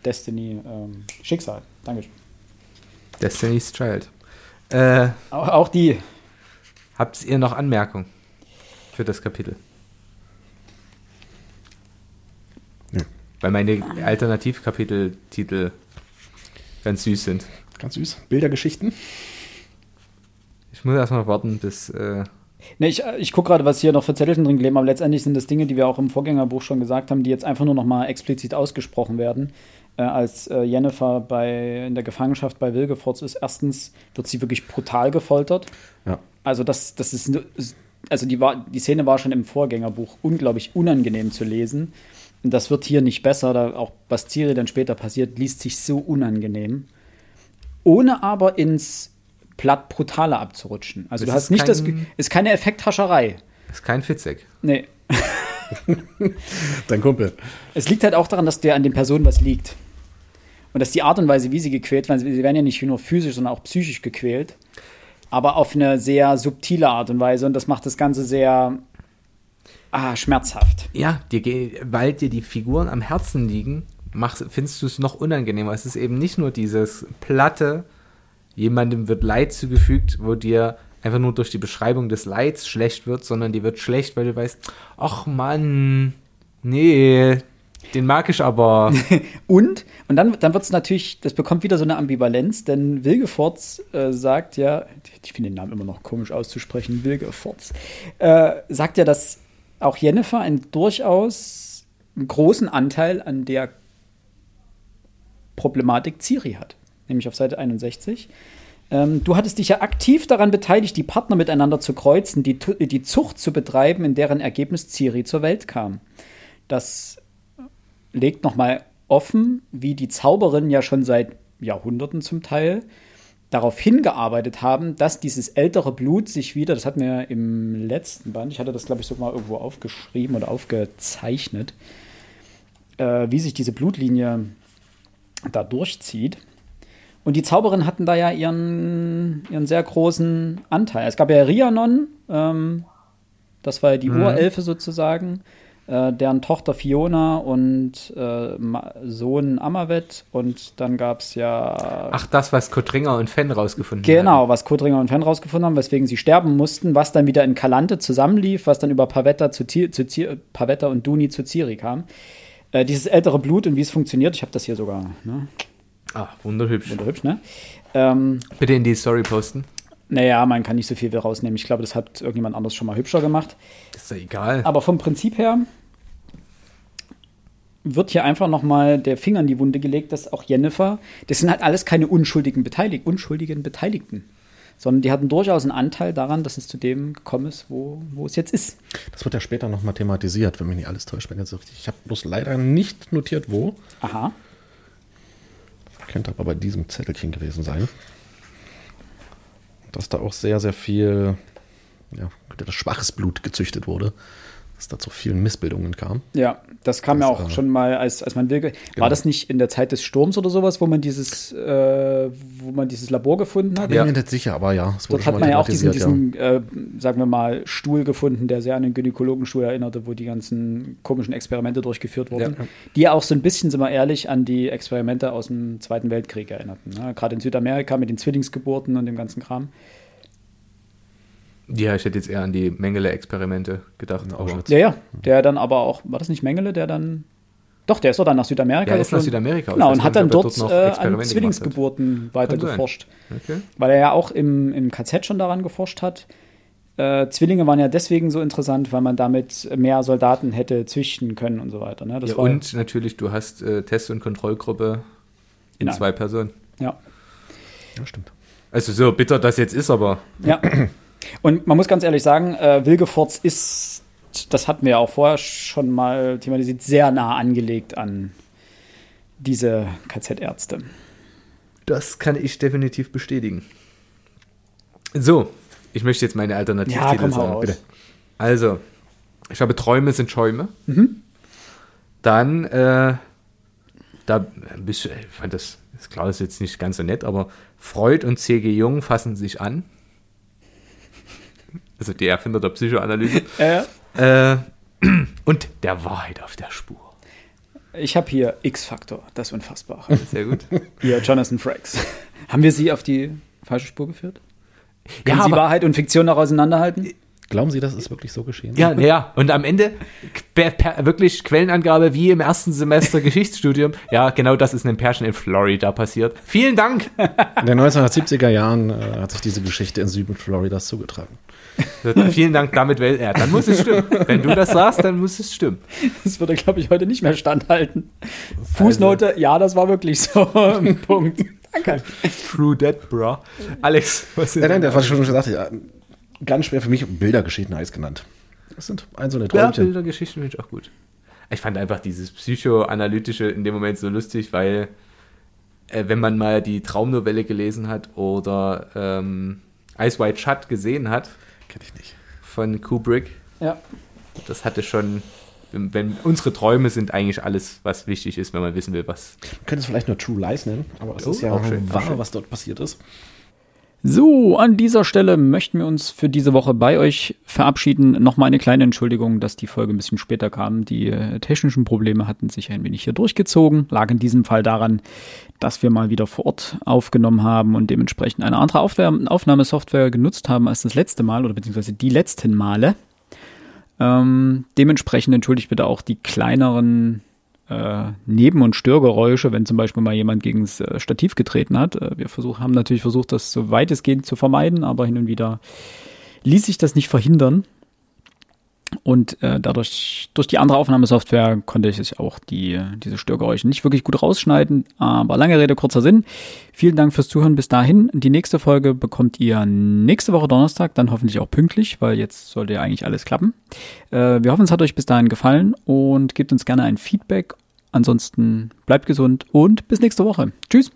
Destiny, ähm, Schicksal. Dankeschön. Destiny's Child. Äh, Auch, auch die. habt ihr noch Anmerkungen für das Kapitel? Weil meine Alternativkapiteltitel ganz süß sind. Ganz süß. Bildergeschichten. Ich muss erstmal warten, bis. Äh, Ne, ich ich gucke gerade, was hier noch für Zettelchen drin kleben, aber letztendlich sind das Dinge, die wir auch im Vorgängerbuch schon gesagt haben, die jetzt einfach nur noch mal explizit ausgesprochen werden. Äh, als äh, Jennifer bei, in der Gefangenschaft bei Wilgefortz ist, erstens wird sie wirklich brutal gefoltert. Ja. Also das, das ist- also die, war, die Szene war schon im Vorgängerbuch unglaublich unangenehm zu lesen. Und das wird hier nicht besser, da auch was Ciri dann später passiert, liest sich so unangenehm. Ohne aber ins platt brutale abzurutschen. Also Das du hast ist nicht das, kein- Ge- ist keine Effekthascherei. ist kein Fitzek. Nee. Dein Kumpel. Es liegt halt auch daran, dass der an den Personen was liegt. Und dass die Art und Weise, wie sie gequält werden, sie werden ja nicht nur physisch, sondern auch psychisch gequält. Aber auf eine sehr subtile Art und Weise. Und das macht das Ganze sehr ah, schmerzhaft. Ja, dir, weil dir die Figuren am Herzen liegen, machst, findest du es noch unangenehmer. Es ist eben nicht nur dieses platte, jemandem wird Leid zugefügt, wo dir einfach nur durch die Beschreibung des Leids schlecht wird, sondern die wird schlecht, weil du weißt, ach Mann, nee, den mag ich aber. Und, und dann, dann wird es natürlich, das bekommt wieder so eine Ambivalenz, denn Wilgefortz äh, sagt ja, ich finde den Namen immer noch komisch auszusprechen, Wilgefortz, äh, sagt ja, dass auch Jennifer einen durchaus großen Anteil an der Problematik Ciri hat, nämlich auf Seite 61. Ähm, du hattest dich ja aktiv daran beteiligt, die Partner miteinander zu kreuzen, die, die Zucht zu betreiben, in deren Ergebnis Ciri zur Welt kam. Das legt nochmal offen, wie die Zauberinnen ja schon seit Jahrhunderten zum Teil darauf hingearbeitet haben, dass dieses ältere Blut sich wieder, das hatten wir ja im letzten Band, ich hatte das glaube ich sogar mal irgendwo aufgeschrieben oder aufgezeichnet, äh, wie sich diese Blutlinie da durchzieht. Und die Zauberinnen hatten da ja ihren, ihren sehr großen Anteil. Es gab ja Rhiannon, ähm, das war ja die Urelfe sozusagen, äh, deren Tochter Fiona und äh, Sohn Amavet. Und dann gab es ja. Ach, das, was Kotringer und Fenn rausgefunden Genau, was Kodringer und Fenn rausgefunden haben, weswegen sie sterben mussten, was dann wieder in Kalante zusammenlief, was dann über Pavetta, zu, zu Pavetta und Duni zu Ciri kam. Äh, dieses ältere Blut und wie es funktioniert, ich habe das hier sogar, ne? Ah, wunderhübsch. Wunderhübsch, ne? Ähm, Bitte in die Story posten. naja, man kann nicht so viel rausnehmen. Ich glaube, das hat irgendjemand anders schon mal hübscher gemacht. Ist doch egal. Aber vom Prinzip her wird hier einfach noch mal der Finger in die Wunde gelegt, dass auch Jennifer, das sind halt alles keine unschuldigen, Beteilig unschuldigen Beteiligten, sondern die hatten durchaus einen Anteil daran, dass es zu dem gekommen ist, wo, wo es jetzt ist. Das wird ja später nochmal thematisiert, wenn mich nicht alles täuscht. Wenn jetzt so richtig. Ich habe bloß leider nicht notiert, wo. Aha. Könnte aber bei diesem Zettelchen gewesen sein. Dass da auch sehr, sehr viel ja, das schwaches Blut gezüchtet wurde. Dass da zu vielen Missbildungen kam. Ja, das kam Das, ja auch äh, schon mal, als, als man will. War Genau. das nicht in der Zeit des Sturms oder sowas, wo man dieses, äh, wo man dieses Labor gefunden hat? Bin Ja. mir nicht sicher, aber ja, es Dort hat man ja auch diesen, diesen äh, sagen wir mal, Stuhl gefunden, der sehr an den Gynäkologenstuhl erinnerte, wo die ganzen komischen Experimente durchgeführt wurden. Ja. Die ja auch so ein bisschen, sind wir ehrlich, an die Experimente aus dem Zweiten Weltkrieg erinnerten. Ne? Gerade in Südamerika mit den Zwillingsgeburten und dem ganzen Kram. Ja, ich hätte jetzt eher an die Mengele-Experimente gedacht. Aber-. Ja, ja, der dann aber auch, war das nicht Mengele, der dann. Doch, der ist doch dann nach Südamerika Ja, er ist nach. Südamerika. Genau, und hat dann dort, dort noch äh, an. Zwillingsgeburten weiter geforscht. Okay. Weil er ja auch im, im KZ schon daran geforscht hat. Äh, Zwillinge waren ja deswegen so interessant, weil man damit mehr Soldaten hätte züchten können und so weiter. Ne? Das Ja, war, und natürlich, du hast äh, Test- und Kontrollgruppe in Nein. zwei Personen. Ja. Ja, stimmt. Also so bitter das jetzt ist, aber ja. Und man muss ganz ehrlich sagen, äh, Wilgefortz ist, das hatten wir ja auch vorher schon mal thematisiert, sehr nah angelegt an diese KZ-Ärzte. das kann ich definitiv bestätigen. So, ich möchte jetzt meine Ja, Alternativtitel komm, hau sagen. Bitte. Also, ich habe Träume sind Schäume. Mhm. Dann äh, da bist du, ich fand das, das klar ist jetzt nicht ganz so nett, aber Freud und C.G. Jung fassen sich an. Also die Erfinder der Psychoanalyse. Äh, äh, und der Wahrheit auf der Spur. ich habe hier X-Faktor, das Unfassbare. Sehr gut. Hier, Jonathan Frakes. Haben wir Sie auf die falsche Spur geführt? Können ja, Sie Wahrheit und Fiktion noch auseinanderhalten? Glauben Sie, das ist wirklich so geschehen? ja, ja, und am Ende per, per, wirklich Quellenangabe wie im ersten Semester Geschichtsstudium. Ja, genau das ist in einem Pärchen in Florida passiert. Vielen Dank. In den 1970er Jahren äh, hat sich diese Geschichte in Süden Floridas zugetragen. Vielen Dank, damit, ja, dann muss es stimmen. Wenn du das sagst, dann muss es stimmen. Das würde, glaube ich, heute nicht mehr standhalten. Fußnote, ja, das war wirklich so. Punkt. Danke. True that, bro. Alex, was ist Nein, nein, das war schon gesagt. Ja, ganz schwer für mich Bildergeschichten heißt genannt. Das sind einzelne Ja, Träumchen. Bildergeschichten finde ich auch gut. Ich fand einfach dieses psychoanalytische in dem Moment so lustig, weil äh, wenn man mal die Traumnovelle gelesen hat oder ähm, Ice White Shut gesehen hat Kenn ich nicht. von Kubrick, Ja. das hatte schon, wenn, wenn unsere Träume sind eigentlich alles, was wichtig ist, wenn man wissen will, was. Man könnte es vielleicht nur True Lies nennen, aber es Oh, ist ja auch schön, auch wahr, schön. was dort passiert ist. So, an dieser Stelle möchten wir uns für diese Woche bei euch verabschieden. Nochmal eine kleine Entschuldigung, dass die Folge ein bisschen später kam. Die äh, technischen Probleme hatten sich ein wenig hier durchgezogen. Lag in diesem Fall daran, dass wir mal wieder vor Ort aufgenommen haben und dementsprechend eine andere Aufnahmesoftware genutzt haben als das letzte Mal oder beziehungsweise die letzten Male. Ähm, dementsprechend entschuldigt bitte auch die kleineren äh, Neben- und Störgeräusche, wenn zum Beispiel mal jemand gegen das äh, Stativ getreten hat. Äh, wir versuch, haben natürlich versucht, das so weit es geht zu vermeiden, aber hin und wieder ließ sich das nicht verhindern. Und äh, dadurch, durch die andere Aufnahmesoftware konnte ich auch die, diese Störgeräusche nicht wirklich gut rausschneiden. Aber lange Rede, kurzer Sinn. Vielen Dank fürs Zuhören bis dahin. Die nächste Folge bekommt ihr nächste Woche Donnerstag, dann hoffentlich auch pünktlich, weil jetzt sollte ja eigentlich alles klappen. Äh, wir hoffen, es hat euch bis dahin gefallen und gebt uns gerne ein Feedback. Ansonsten bleibt gesund und bis nächste Woche. Tschüss.